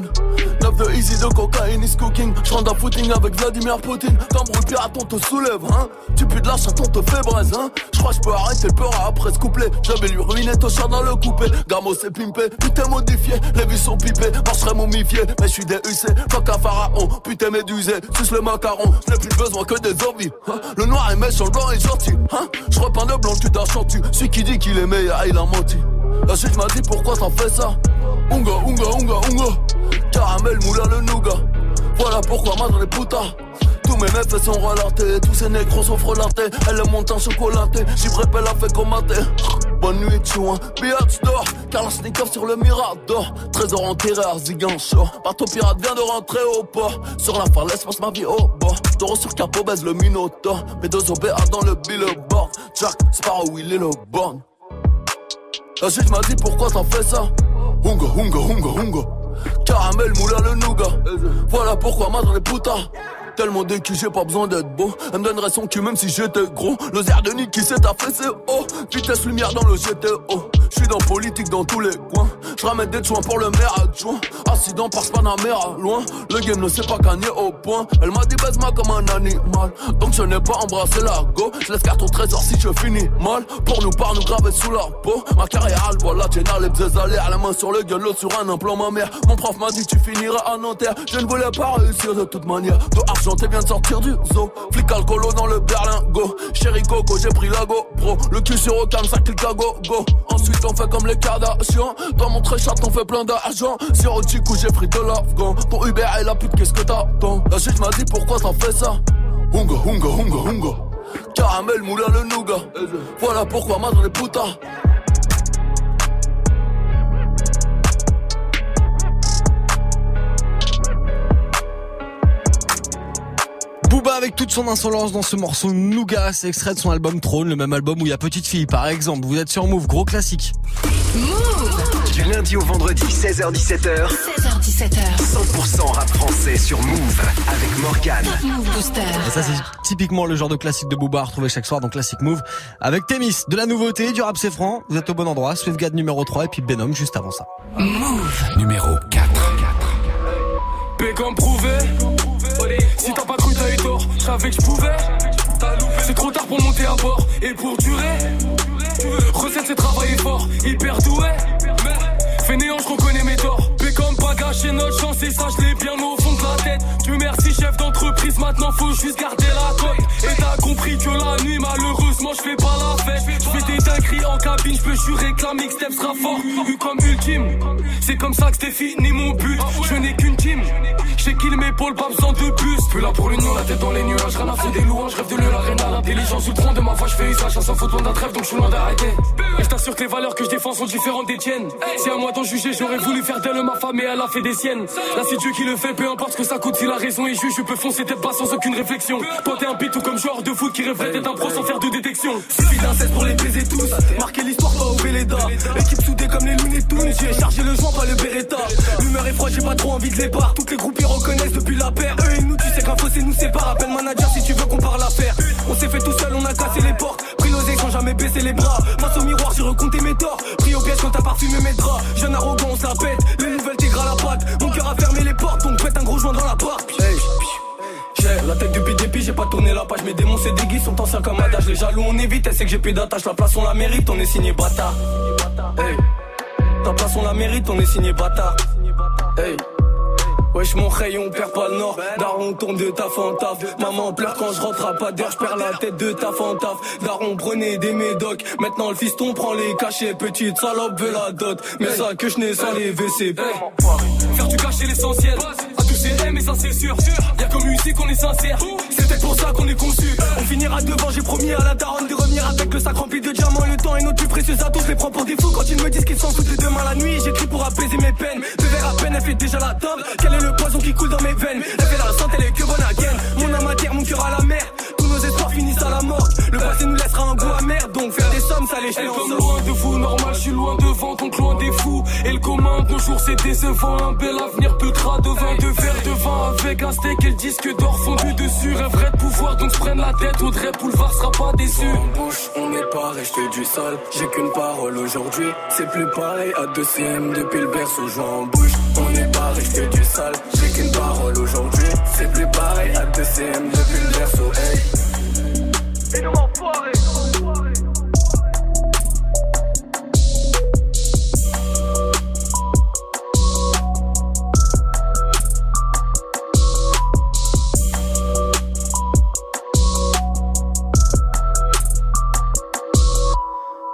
9 de easy de cocaïne is cooking. J'rentre un footing avec Vladimir Poutine. T'embrouilles pirate, on te soulève, hein. Tu pues de la chatte, on te fait braise, hein. J'crois j'peux arrêter le peur après ce couplet. J'avais lui ruiné ton chat dans le coupé. Gamo c'est pimpé, putain modifié. Les vies sont pipées, marcherai momifié. Mais j'suis DUC, fuck un pharaon. Putain médusé, suce le macaron. J'n'ai plus besoin que des zombies. Hein. Le noir est méchant, le blanc est gentil. Hein. J'repeins de blanc, tu t'achantes. Celui qui dit qu'il est meilleur, il a menti. La suite m'a dit pourquoi t'en fais ça? Unga, unga, unga, unga. Caramel, moula, le nougat. Voilà pourquoi madre les putas. Tous mes meufs sont relatés, tous ces négros sont frelatés. Elle est montée en chocolaté, j'y prépare la fait commater. Bonne nuit, chouin, biatch d'or. Kalashnikov sur le Mirador. Trésor enterré à Zigancho. Bateau pirate vient de rentrer au port. Sur la falaise, passe ma vie au bord. Taureau sur capot, le Minotaur. Mes deux OBA dans le billboard. Jack Sparrow, il est le born. La suite m'a dit pourquoi t'en fais ça? Hunga, hunga, hunga, hunga. Caramel, moula, le nougat. Voilà pourquoi madre les putas. Tellement décu, j'ai pas besoin d'être beau. Elle me donnerait son cul même si j'étais gros. Le de Nick qui s'est affaissé, oh. Vitesse lumière dans le GTO. J'suis dans politique dans tous les coins. J'ramène des soins pour le maire adjoint. Accident par Panamera, loin. Le game ne sait pas gagner au point. Elle m'a dit baise-moi comme un animal. Donc je n'ai pas embrassé la go. Je laisse carte au trésor si je finis mal. Pour nous par nous graver sous la peau. Ma carrière, la Jenna, les bzés à la main sur le gueule, l'autre sur un implant, ma mère. Mon prof m'a dit tu finiras à Nanterre. Je ne voulais pas réussir de toute manière. De t'es bien de sortir du zoo. Flic alcoolo dans le berlingot. Chéri Coco, j'ai pris la GoPro. Le cul sur aucun, ça clique à go, go. Ensuite, on fait comme les Kardashians. Dans mon chat, on fait plein d'argent. Sur au j'ai pris de l'afghan. Ton Uber et la pute, qu'est-ce que t'attends? La suite m'a dit pourquoi t'en fais ça? Hunga, hunga, hunga, hunga. Caramel, moula, le nougat. Voilà pourquoi madre les putas. Avec toute son insolence dans ce morceau Nougat, c'est extrait de son album Trône, le même album où il y a Petite Fille par exemple. Vous êtes sur Move, gros classique. Du lundi au vendredi, 16h17h. 16h17h. 100% rap français sur Move avec Morgane. Move Booster. Et ça c'est typiquement le genre de classique de Booba à retrouver chaque soir dans Classic Move. Avec Témis, de la nouveauté, du rap c'est franc, vous êtes au bon endroit, Swiftgad numéro 3 et puis Benom juste avant ça. Move. Numéro 4. P comme prouvé. Si t'as pas cru, savais que je pouvais. C'est trop tard pour monter à bord et pour durer. Recette, c'est travailler fort, hyper doué. Fainéant, je reconnais mes torts. P comme pas gâcher notre chance et ça, je l'ai bien au la tête. Dieu merci, chef d'entreprise, maintenant faut juste garder la tête. Et t'as compris que la nuit, malheureusement, je fais pas la fête. Je fais des dingueries en cabine, je peux jurer que la mixtape sera fort. Vu comme ultime, c'est comme ça que c'était fini mon but. Je n'ai qu'une team, j'ai kill mes épaules, pas besoin de plus. Plus là pour l'union, la tête dans les nuages, rien à faire des louanges, rêve de le l'arena. L'intelligence tronc de ma voix, je fais usage, sans faute d'un trêve, donc je suis loin d'arrêter. Et je t'assure que les valeurs que je défends sont différentes des tiennes. C'est à moi d'en juger, j'aurais voulu faire d'elle ma femme et elle a fait des siennes. Là, c'est Dieu qui le fait, peu importe que ça coûte, si la raison est juge, je peux foncer tête bas sans aucune réflexion. Toi, t'es un tout comme joueur de foot qui rêverait d'être un pro sans faire de détection. Suffit d'un cesse pour les baiser tous. Marquer l'histoire, pas au Véleda. Équipe soudée comme les Looney Tunes. J'ai chargé le joint, pas le Beretta. L'humeur est froide, j'ai pas trop envie de les part. Toutes les groupes ils reconnaissent depuis la paire. Eux et nous, tu sais qu'un fossé nous sépare. Appelle manager si tu veux qu'on parle l'affaire. On s'est fait tout seul, on a cassé les portes explosé sans jamais baisser les bras. Face au miroir, j'ai recompté mes torts. Pris au piège quand t'as parfumé mes draps. Jeune arrogant, on se la pète. Les nouvelles tigres à la patte. Mon cœur a fermé les portes, donc pète un gros joint dans la part. J'ai la tête du dépit, j'ai pas tourné la page. Mes démons se déguisent, sont anciens comme adage. Les jaloux, on évite, elle sait que j'ai plus d'attache. La place, on la mérite, on est signé bâtard. Hey. Ta place, on la mérite, on est signé bâtard. Hey. Wesh mon rayon, on perd pas le nord. Daron tourne de taf en taf Maman pleure quand je rentre à pas d'air Je perds la tête de taf en taf Daron prenait des médocs. Maintenant le fiston prend les cachets. Petite salope veut la dot. Mais ça que je n'ai sans les WC. Faire du cacher l'essentiel À tous ces M et ça c'est sûr. Y'a comme ici qu'on est sincère. C'est peut-être pour ça qu'on est conçu. On finira devant j'ai promis à la daronne De revenir avec le sac rempli de diamants Le temps est notre plus précieux atout Je les prends pour des fous. Quand ils me disent qu'ils s'en foutent de demain la nuit J'écris pour apaiser mes peines. Deux verres à peine elle fait déjà la table Quel est le poison qui coule dans mes veines? Elle fait la santé elle est que bonne à gaine Mon âme à terre, mon cœur à la mer Tous nos espoirs finissent à la mort. Le passé nous laissera un goût amer Donc faire des sommes ça les Elle comme loin de vous, normal je suis loin devant donc loin des fous. Et le commun jours c'est décevant. Un bel avenir peu crade de vin, de verre de vin Avec un steak et le disque d'or fondu dessus. Rêverait de pouvoir donc se prenne la tête. Audrey Boulevard sera pas déçu En bouche, on n'est pas resté du sale J'ai qu'une parole aujourd'hui C'est plus pareil à 2 CM depuis le berceau Joint en bouche, on n'est pas resté du sale J'ai qu'une parole aujourd'hui C'est plus pareil à 2 CM depuis le berceau Hey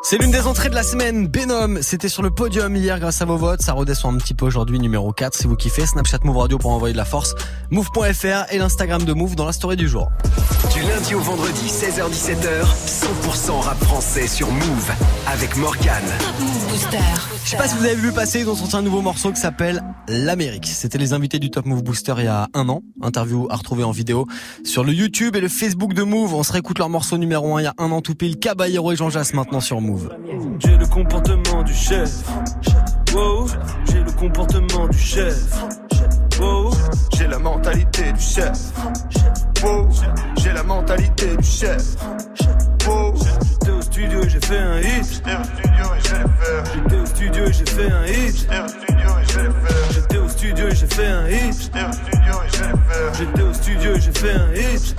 C'est l'une des entrées de la semaine. Benom, c'était sur le podium hier grâce à vos votes. Ça redescend un petit peu aujourd'hui, numéro 4. Si vous kiffez, Snapchat Move Radio pour envoyer de la force. Move.fr et l'Instagram de Move dans la story du jour. Du lundi au vendredi, 16h-17h, 100% rap français sur Move avec Morgan. Move Booster. Je sais pas si vous avez vu passer, ils ont sorti un nouveau morceau qui s'appelle L'Amérique. C'était les invités du Top Move Booster il y a un an. Interview à retrouver en vidéo sur le YouTube et le Facebook de Move. On se réécoute leur morceau numéro 1 il y a un an tout pile. Caballero et Jean Jass maintenant sur Move. J'ai le comportement du chef. Wow, j'ai le comportement du chef. Wow, J'ai la mentalité du chef. Wow, j'ai la mentalité du chef. Wow, j'étais au studio et j'ai fait un hit. J'étais au studio et j'ai fait un hit. J'étais au studio et j'ai fait un hit. J'étais au studio et j'ai fait un hit. J'étais au studio et j'ai fait un hit.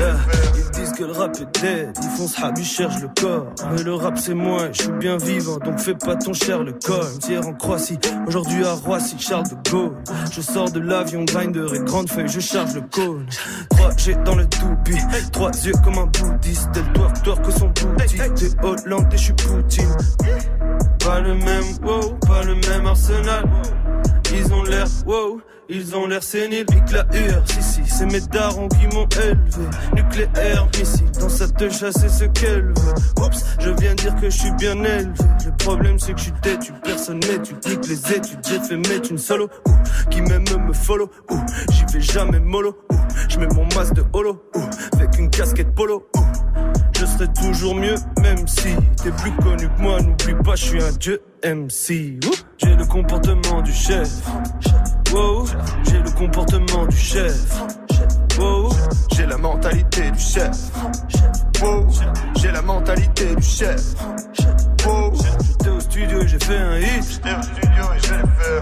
Yeah. Ils disent que le rap est dead, ils font ce rap, ils cherchent le corps. Mais le rap c'est moi, je suis bien vivant, donc fais pas ton cher le corps. Hier en Croatie, aujourd'hui à Roissy, Charles de Gaulle. Je sors de l'avion, grinder et grande feuille, je charge le cône. 3 G dans le toupie, trois yeux comme un bouddhiste. Elle twerk, twerk que son boutique. T'es Hollande et je suis Poutine. Pas le même, wow, pas le même arsenal. Ils ont l'air, wow, ils ont l'air séniles, pique la hur, si si, c'est mes darons qui m'ont élevé. Nucléaire, missile, dans sa te chasser ce qu'elle veut. Oups, je viens dire que je suis bien élevé. Le problème c'est que je suis têtu, personne tu cliques les études, j'ai fait mettre une solo, ouh, qui m'aime me follow, ouh, j'y vais jamais mollo, ouh, je mets mon masque de holo, ouh, avec une casquette polo, ouh. Je serai toujours mieux, même si t'es plus connu que moi. N'oublie pas, je suis un dieu MC. J'ai le comportement du chef. Wow. J'ai le comportement du chef. Wow. J'ai la mentalité du chef. Wow. J'ai la mentalité du chef. Wow. J'étais au studio et j'ai fait un hit.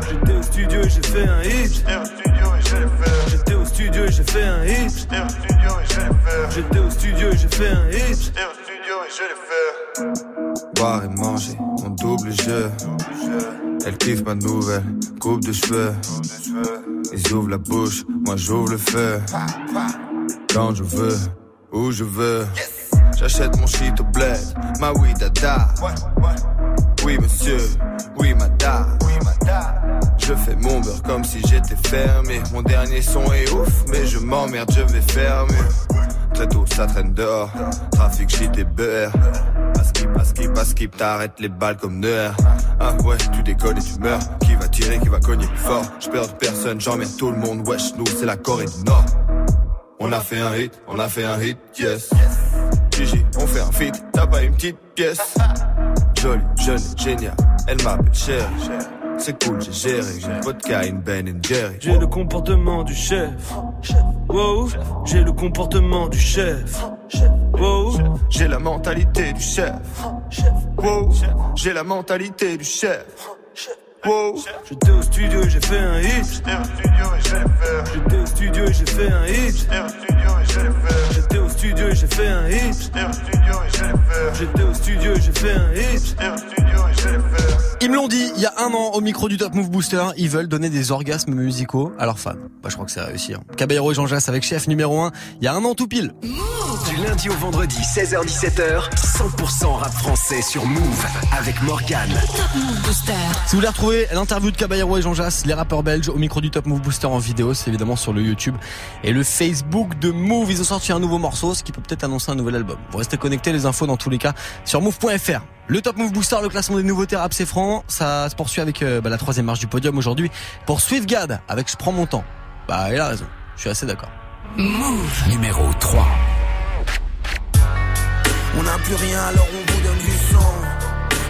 J'étais au studio et j'ai fait un hit. J'étais au studio et j'ai fait un hit. J'étais au studio et j'ai fait un hit. Boire et manger, mon double jeu. Elle kiffe ma nouvelle coupe de cheveux. Ils ouvrent la bouche, moi j'ouvre le feu. Quand je veux, où je veux. J'achète mon shit au bled, ma oui dada. Oui monsieur, oui madame. Je fais mon beurre comme si j'étais fermé. Mon dernier son est ouf, mais je m'emmerde, je vais fermer. Très tôt, ça traîne dehors. Trafic, shit et beurre. Pas skip, pas skip, pas skip, t'arrêtes les balles comme Neuer. Ah ouais, tu décolles et tu meurs. Qui va tirer, qui va cogner fort? Je perds personne, j'emmerde tout le monde. Wesh, nous, c'est la Corée du Nord. On a fait un hit, on a fait un hit, yes. Gigi, on fait un feat, t'as pas une petite pièce. Jolie, jeune, génial, elle m'appelle chérie. C'est cool, j'ai géré, j'ai vodka, une Ben Jerry. J'ai le comportement du chef. Wow, j'ai le comportement du chef. Wow, j'ai la mentalité du chef. Wow, j'ai la mentalité du chef. J'étais au studio et j'ai fait un hit. J'étais au studio et j'ai fait un hit. J'étais au studio et j'ai fait un hit. J'étais au studio et j'ai fait un hit. Ils me l'ont dit il y a un an au micro du Top Move Booster, ils veulent donner des orgasmes musicaux à leurs fans. Bah, je crois que c'est réussi. Hein. Caballero et Jean Jass avec chef numéro 1, il y a un an tout pile. Du lundi au vendredi, 16h-17h, 100% rap français sur Move avec Morgane. Top Move Booster. Si vous voulez retrouver l'interview de Caballero et Jean Jass, les rappeurs belges, au micro du Top Move Booster en vidéo, c'est évidemment sur le YouTube et le Facebook de Move. Ils ont sorti un nouveau morceau, ce qui peut peut-être annoncer un nouvel album. Vous restez connectés, les infos dans tous les cas sur move.fr. Le Top Move Booster, le classement des nouveautés rap, c'est franc. Ça se poursuit avec euh, bah, la troisième marche du podium aujourd'hui pour Swiftgad avec Je prends mon temps. Bah, il a raison. Je suis assez d'accord. Move. Numéro 3. On n'a plus rien alors on vous sang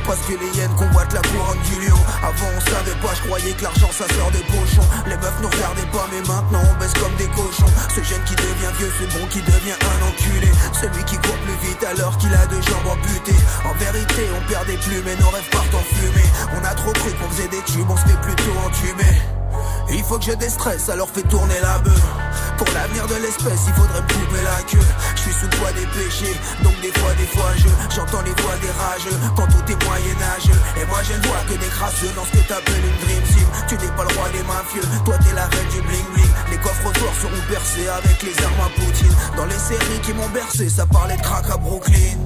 parce que les hyènes convoitent la couronne du lion. Avant on savait pas, je croyais que l'argent ça sort des pochons. Les meufs nous regardaient pas mais maintenant on baisse comme des cochons. Ce jeune qui devient vieux, ce bon qui devient un enculé. Celui qui court plus vite alors qu'il a deux jambes amputées. En vérité on perd des plumes et nos rêves partent en fumée. On a trop cru qu'on faisait des tubes, on se plutôt entumer il faut que je déstresse, alors fais tourner la bœuf. Pour l'avenir de l'espèce, il faudrait me couper la queue. Je suis sous le poids des péchés, donc des fois, des fois, je j'entends les voix des rageux quand tout est moyenâgeux. Et moi, je ne vois que des crasseux dans ce que t'appelles une dream team. Tu n'es pas le roi des mafieux, toi t'es la reine du bling bling. Les coffres forts seront percés avec les armes à Poutine. Dans les séries qui m'ont bercé, ça parlait de crack à Brooklyn.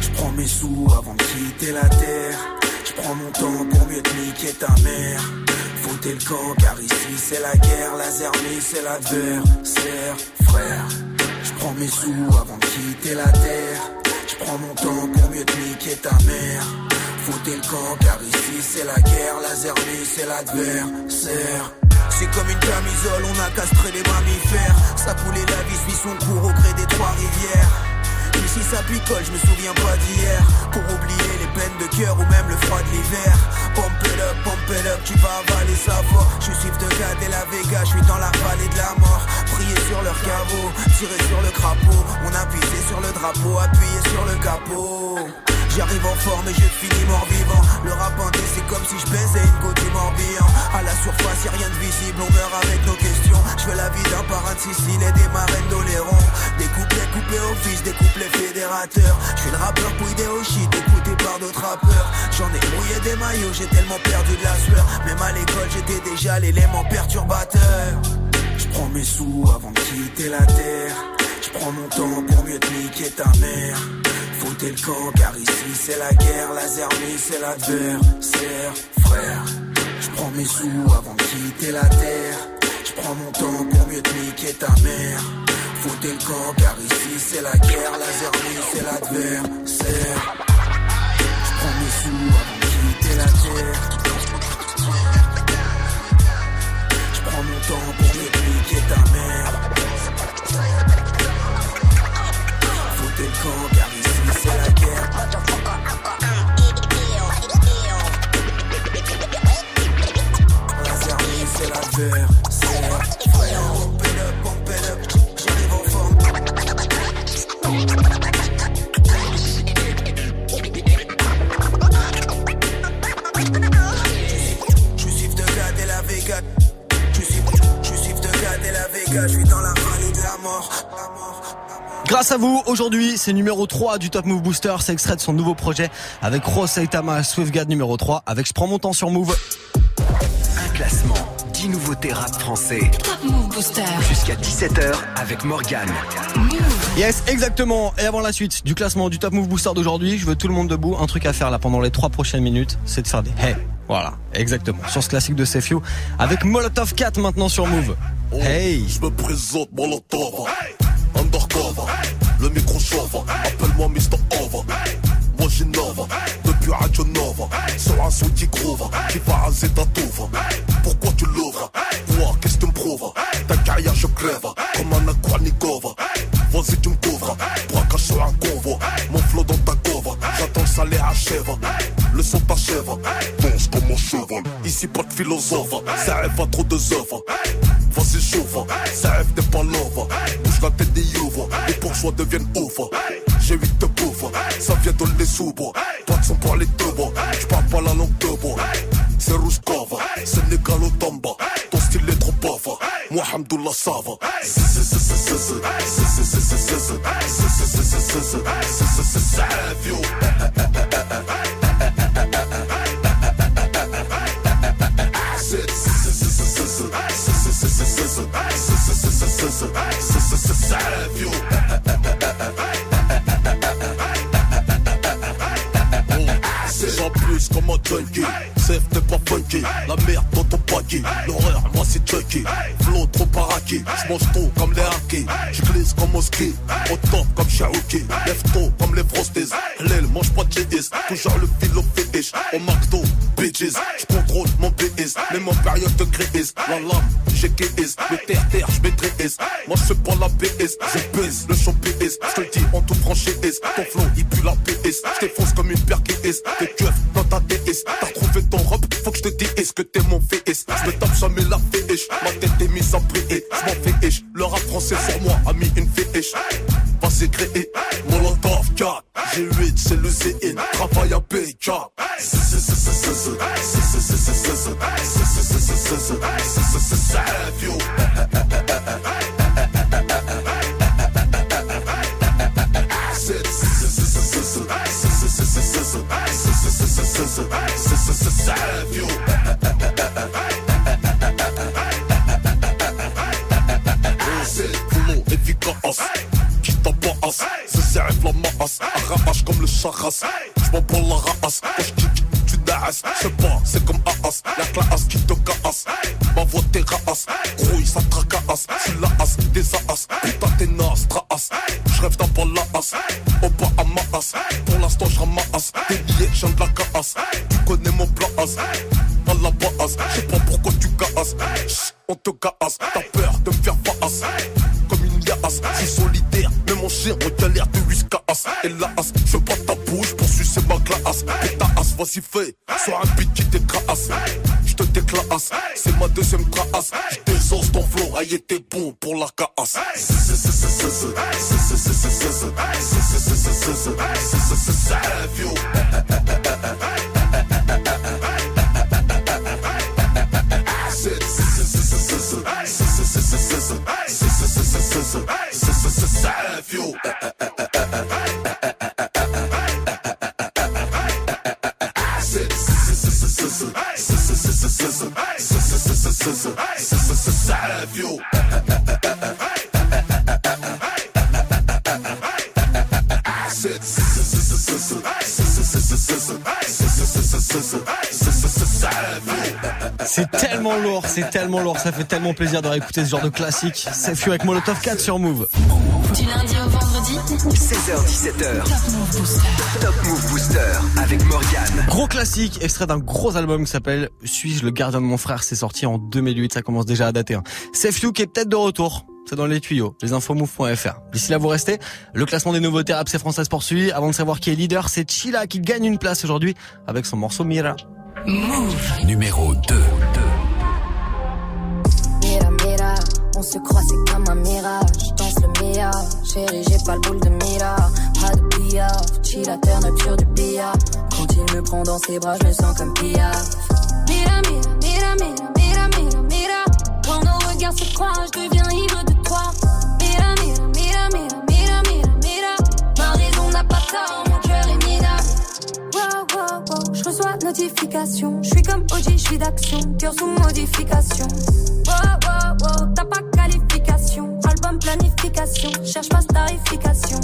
Je prends mes sous avant de quitter la terre. Prends mon temps pour mieux te niquer ta mère. Foutez le camp car ici c'est la guerre, la zermie c'est l'adversaire, frère. Je prends mes sous avant de quitter la terre. Je prends mon temps pour mieux te niquer ta mère. Foutez le camp car ici c'est la guerre, la zermie c'est l'adversaire. C'est comme une camisole, on a castré les mammifères. Ça coulait la vie, son cours au gré des trois rivières. Ici ça picole, je me souviens pas d'hier. Pour oublier les peines de cœur ou même le froid de l'hiver. Pump it up, pump it up, tu vas avaler sa voix. Je suis de Gad et la Vega, je suis dans la vallée de la mort. Prier sur leur caveau, tirer sur le crapaud. On a pissé sur le drapeau, appuyé sur le capot J'arrive en forme et je finis mort vivant Le rap indé c'est comme si je baisais une du Morbihan. À la surface y'a rien de visible, on meurt avec nos questions. Je veux la vie d'un parrain de Sicile et des marraines d'Oléron. Des couplets coupés au fils, des couplets fédérateurs. Je suis le rappeur pouillé au shit, écouté par d'autres rappeurs. J'en ai mouillé des maillots, j'ai tellement perdu de la sueur. Même à l'école j'étais déjà l'élément perturbateur. Je prends mes sous avant de quitter la terre. Je prends mon temps pour mieux te niquer ta mère Foutez le camp car ici c'est la guerre, la zermie c'est l'adversaire, frère. Je prends mes sous avant de quitter la terre. Je prends mon temps pour mieux te niquer ta mère. Foutez le camp car ici c'est la guerre, la zermie c'est l'adversaire. Je prends mes sous avant de quitter la terre. Je prends mon temps pour mieux te niquer ta mère. Foutez le camp Je suis dans la vallée de la mort. Grâce à vous, aujourd'hui, c'est numéro 3 du Top Move Booster. C'est extrait de son nouveau projet avec Rose Saitama, Swiftgad numéro 3, avec Je prends mon temps sur Move. Un classement, 10 nouveautés rap français. Top Move Booster. Jusqu'à 17h avec Morgane. Yes, exactement. Et avant la suite du classement du Top Move Booster d'aujourd'hui, je veux tout le monde debout. Un truc à faire là pendant les 3 prochaines minutes, c'est de faire des hey. Voilà, exactement. Sur ce classique de Sefio, avec Molotov 4 maintenant sur Move. Hey. Je me présente Molotov. Undercover. Le micro chauve. Appelle-moi Mr. Over. Moi j'innove. Depuis Radio Nova. Sur un son qui groove. Qui va à Zetatova. Pourquoi tu l'ouvres? Quoi Qu'est-ce que tu me prouves? Ta carrière je crève. Comme un Aquanikova. Vas-y tu me couvres. Braquage sur un convoi. Mon flow dans ta cova. J'attends que ça les achève le son comme mon cheval, ici pas de philosophe. Ça rêve à trop de œuvres. Voici chauffe, ça rêve des palovres. Bouge la tête des ouvres, les bourgeois deviennent ouvres. J'ai huit de pauvres, ça vient dans les soubres. Pas de son par les deux bois, j'parle pas la langue de bois. C'est rouge cova, c'est négalotamba. Ton style est trop pauvre, moi Hamdoullah ça va. Sadio. Comme un junkie Safe t'es pas funky. La merde dans ton L'horreur moi c'est Chucky Flow trop paraqué J'mange tôt comme les hackers J'glisse comme au ski Au top comme Cherokee Lève tôt comme les frosties. L'aile mange pas de GS Toujours le fil au fétiche. Au McDo bitches. J'contrôle mon PS Même en période de crise. La lame j'ai KS Le terre-terre j'maîtrise Moi j'fais pas la PS Je pèse le champ PS J'te le dis en toute franchise. Ton flow il pue la PS J't'effonce comme une paire KS T'es keufs dans ta DS T'as retrouvé ton robe Faut que j'te dise que t'es mon VS J'me tape jamais la féiche Ma tête est mise en prier J'm'en fais ish Le rap français sur moi a mis une féiche Passé créé Molotov 4 G8 c'est le ZN Travail à PK Flow tabasse Se serre la masse. Arrache comme le charras J'm'en prends la j'kick tu dasses J'sais pas c'est comme Aas. La classe qui te casse. Ma voix terrasse Grouille ça tracasse. Tu la as des as. Putain t'es naze traas J'rêve d'un pas la as Au bas à ma as Pour l'instant j'ramasse Des billets j'en de la casse. Tu connais mon place. À la base. J'sais pas pourquoi tu casses. On te casse. T'as peur de me faire face. Comme une liasse. Je solitaire Mais mon chien on galère de whiskas Et la as Je pas ta bouche pour sucer ma glace Et ta as vas-y fais Sois un beat qui t'écrase Je te déclasse C'est ma deuxième trace Je désose ton flow Aïe t'es bon pour la casse C'est tellement lourd, c'est tellement lourd, ça fait tellement plaisir de réécouter ce genre de classique. C'est Few avec Molotov 4 sur Move. 16h17h. Top Move Booster avec Morgane. Gros classique, extrait d'un gros album qui s'appelle Suis-je le gardien de mon frère? C'est sorti en 2008, ça commence déjà à dater. Hein. C'est Few qui est peut-être de retour. C'est dans les tuyaux, les infomove.fr. D'ici là, vous restez. Le classement des nouveautés rap c'est français poursuit. Avant de savoir qui est leader, c'est Chila qui gagne une place aujourd'hui avec son morceau Mira. Numéro 2. Mira, mira, on se croit, c'est comme un mirage. Mia, chérie, j'ai pas le boule de mira. Pas de piaf, chilla, turn up sur du billard. Quand il me prend dans ses bras, je me sens comme piaf. Mira, mira, mira, mira, mira, mira, mira. Quand nos regards se croisent, je deviens ivre de toi. Mira, mira, mira, mira, mira, mira, mira. Ma raison n'a pas tort, mon cœur est minable. Wow, wow, wow, je reçois notification. Je suis comme OG, je suis d'action. Cœur sous modification. Wow, wow, wow, t'as pas qualification. Planification. Cherche pas starification.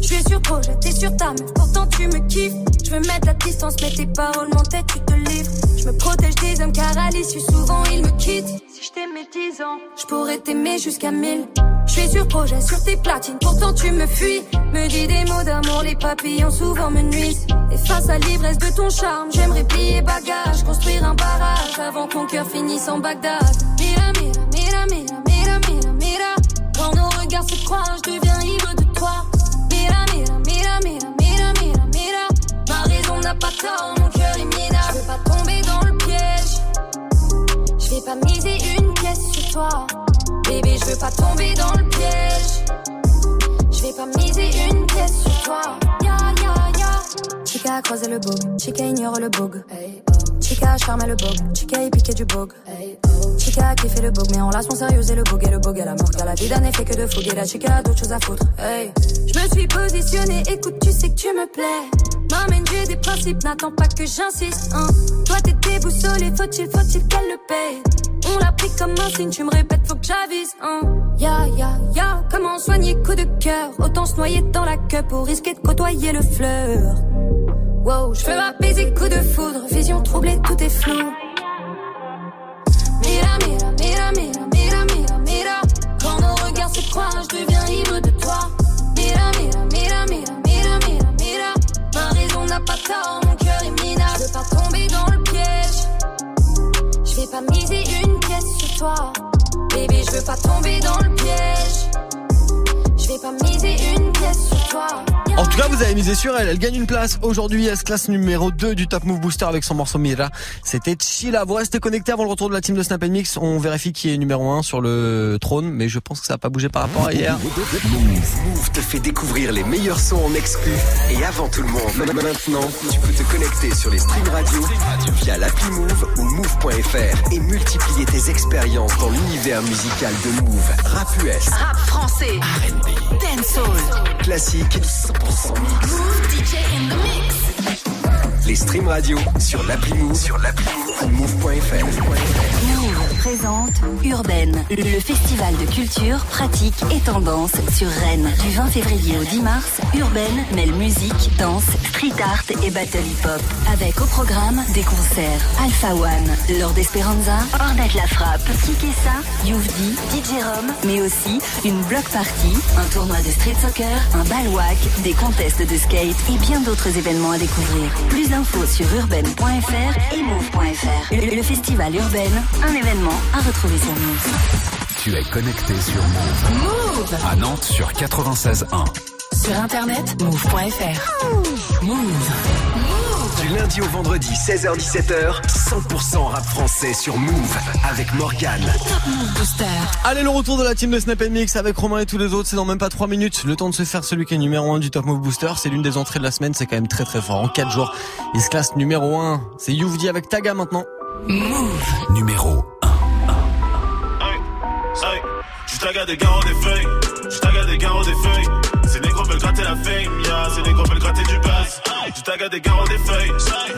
Je suis sur projet, t'es sur ta meuf. Pourtant tu me kiffes. Je veux mettre la distance, mais tes paroles m'entêtent, tu te livres. Je me protège des hommes car à l'issue souvent ils me quittent. Si je t'aimais 10 ans, je pourrais t'aimer jusqu'à 1000. Je suis sur projet, sur tes platines, pourtant tu me fuis. Me dis des mots d'amour, les papillons souvent me nuisent. Et face à l'ivresse de ton charme, j'aimerais plier bagage, construire un barrage avant que mon cœur finisse en Bagdad. Mira, mira, mira, mira. Se je deviens ivre de toi. Mira, mira, mira, mira, mira, mira. Ma raison n'a pas tort, mon cœur est minable. Je veux pas tomber dans le piège. Je vais pas miser une pièce sur toi. Bébé, je veux pas tomber dans le piège. Je vais pas miser une pièce sur toi. Ya, ya, ya. Chica a croisé le bug, Chica ignore le oh. Chica charmait le bog, Chica y piquait du bog. Chica qui fait le bog, mais en relation sérieuse et le bog et le bog à la mort. Car la vie d'un effet que de fouguer, la chica a d'autres choses à foutre. Hey. Je me suis positionnée, écoute, tu sais que tu me plais. M'amène, j'ai des principes, n'attends pas que j'insiste. Hein. Toi t'es déboussolé, faut-il, faut-il qu'elle le paye. On l'a pris comme un signe, tu me répètes, faut que j'avise. Hein. Ya, ya, ya, comment soigner coup de cœur? Autant se noyer dans la queue pour risquer de côtoyer le fleur. Wow, je veux apaiser coup de foudre, vision troublée, tout est flou. Mira, mira, mira, mira, mira, mira, mira. Quand nos regards se croisent, je deviens ivre de toi. Mira, mira, mira, mira, mira, mira, mira. Ma raison n'a pas tort, mon cœur est minable. Je veux pas tomber dans le piège. Je vais pas miser une pièce sur toi. Bébé, je veux pas tomber dans le piège. Je vais pas miser une pièce sur toi. En tout cas, vous avez misé sur elle. Elle gagne une place aujourd'hui. Elle se classe numéro 2 du Top Move Booster avec son morceau Mira. C'était Chila. Vous restez connectés avant le retour de la team de Snap Mix. On vérifie qui est numéro 1 sur le trône, mais je pense que ça n'a pas bougé par rapport à hier. Move, Move te fait découvrir les meilleurs sons en exclu et avant tout le monde. Maintenant, tu peux te connecter sur les streams radio via l'appli Move ou move.fr et multiplier tes expériences dans l'univers musical de Move. Rap US, Rap français. R&B. Dancehall. classique, 100% mix. Move DJ in the mix. Les streams radio sur l'appli Move, sur l'appli Move présente Urbaine, le festival de culture, pratique et tendance sur Rennes. Du 20 février au 10 mars, Urbaine mêle musique, danse, street art et battle hip-hop. Avec au programme des concerts Alpha One, Lord Esperanza, Ornette La Frappe, Kikessa, Youvdi, DJ Rom, mais aussi une block party, un tournoi de street soccer, un balwak, des contests de skate et bien d'autres événements à découvrir. Plus d'infos sur urbaine.fr et move.fr. Le, le festival Urbaine, un événement à retrouver sur Move. Tu es connecté sur Move. Move. À Nantes sur 96.1. Sur internet, move.fr. Move. Du lundi au vendredi, 16h-17h, 100% rap français sur Move avec Morgane. Move Booster. Allez, le retour de la team de Snap Mix avec Romain et tous les autres, c'est dans même pas 3 minutes. Le temps de se faire celui qui est numéro 1 du Top Move Booster. C'est l'une des entrées de la semaine, c'est quand même très très fort. En 4 jours, il se classe numéro 1. C'est Youvdi avec Taga maintenant. Move. Numéro Hey, je taga des gars des feuilles, je taga des gars des feuilles. La fame, ya, ces négros veulent gratter du buzz. Je taga des gars des feuilles,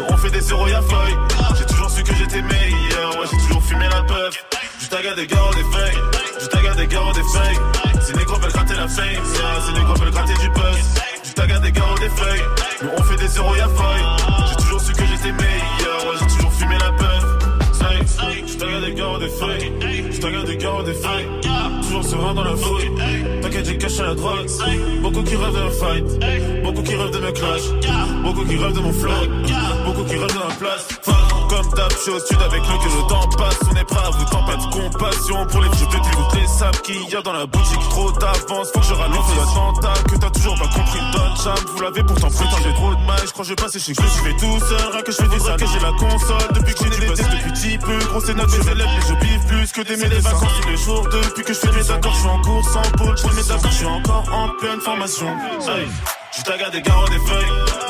on fait des zéros y'a feuille. J'ai toujours su que j'étais meilleur, ouais, j'ai toujours fumé la puff. Je taga des gars des feuilles, je taga des gars des feuilles. Ces négros veulent gratter la fame, ya, ces négros veulent gratter du buzz. Je taga des gars des feuilles, on fait des zéros y'a feuille. J'ai toujours su que j'étais meilleur, ouais, j'ai toujours fumé la puff. Je des gars des feuilles, je des gars des feuilles. Toujours serein dans la fouille. T'inquiète, j'ai caché la drogue. Beaucoup qui rêvent d'un fight. Beaucoup qui rêvent de me clash. Beaucoup qui rêvent de mon flow. Beaucoup qui rêvent de ma place. Je suis au sud avec le que le temps passe. On est prêt à vous tant pas de compassion pour les vieux de toutes les sables qu'il y a dans la boutique. Trop d'avance, faut que je ralentisse l'attentat. Que t'as toujours pas compris, Don Cham. Vous l'avez pourtant putain, j'ai trop de mal. Je crois que je vais passer chez que je suis fait tout seul. Rien que je fais des que j'ai la console. Depuis que j'ai des tests depuis petit peu. Grosse note, mes élèves, mais je biffe plus que des mes les vacances tous les jours. Depuis que je fais mes accords, je suis en cours sans pôle. Je fais mes accords, je suis encore en pleine formation. Taga des garros des feuilles,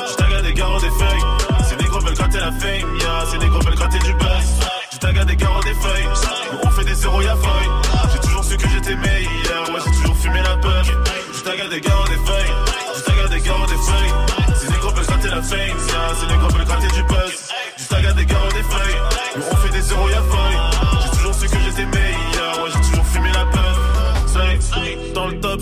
je taga des garros des feuilles. Veulent gratter la fame, ya, ces négros veulent gratter du buzz. Je taga des garros des feuilles, on fait des zéros y'a feuille. J'ai toujours su que j'étais meilleur, ouais, j'ai toujours fumé la peur. Je taga des garros des feuilles, je taga des garros des feuilles. Ces négros veulent gratter la fame, ya, ces négros veulent gratter du buzz. Je taga des garros des feuilles, on fait des zéros y'a feuille.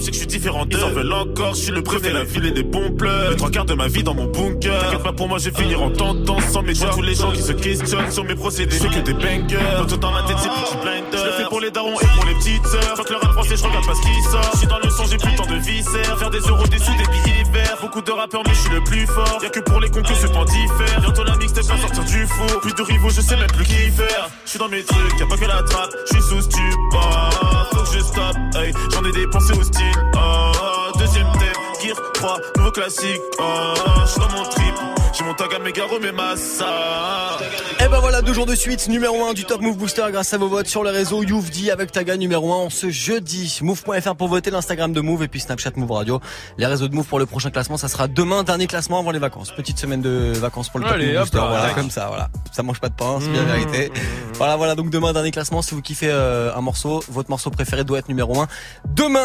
C'est que je suis différent d'eux. Ils en veulent encore, je suis le préfet, la ville et des bons pleurs. Les trois quarts de ma vie dans mon bunker. T'inquiète pas pour moi, je vais finir en tentant sans mes tous les gens qui se questionnent sur mes procédés. C'est que des bangers. Tout dans ma tête, c'est petit blinder. Je le fais pour les darons et pour les petites sœurs. Faut que le rap français, je regarde pas ce qui sort. Je suis dans le son, j'ai plus temps de viscères. Faire des euros, des sous, des billets verts. Beaucoup de rappeurs, mais je suis le plus fort. Y'a que pour les concours, ce temps diffère. Bientôt la mixtape va sortir du four. Plus de rivaux, je sais même plus qui faire. Je suis dans mes trucs, y'a pas que la trappe. Je suis sous stupor. Je stoppe, hey. J'en ai dépensé au style. Oh, deuxième thème, Gear 3, nouveau classique. Ah, je dans mon trip. À Megaro, mais massa. Et ben voilà, deux jours de suite, numéro 1 du Top Move Booster grâce à vos votes sur les réseaux Youvdi avec Taga numéro 1 en ce jeudi. Move.fr pour voter l'Instagram de Move et puis Snapchat Move Radio. Les réseaux de Move pour le prochain classement, ça sera demain, dernier classement avant les vacances. Petite semaine de vacances pour le Top Allez, Move hop Booster. là, Voilà, comme ça, voilà. Ça mange pas de pain, c'est bien Mmh, la vérité. Voilà, voilà, donc demain, dernier classement. Si vous kiffez euh, un morceau, votre morceau préféré doit être numéro 1. Demain,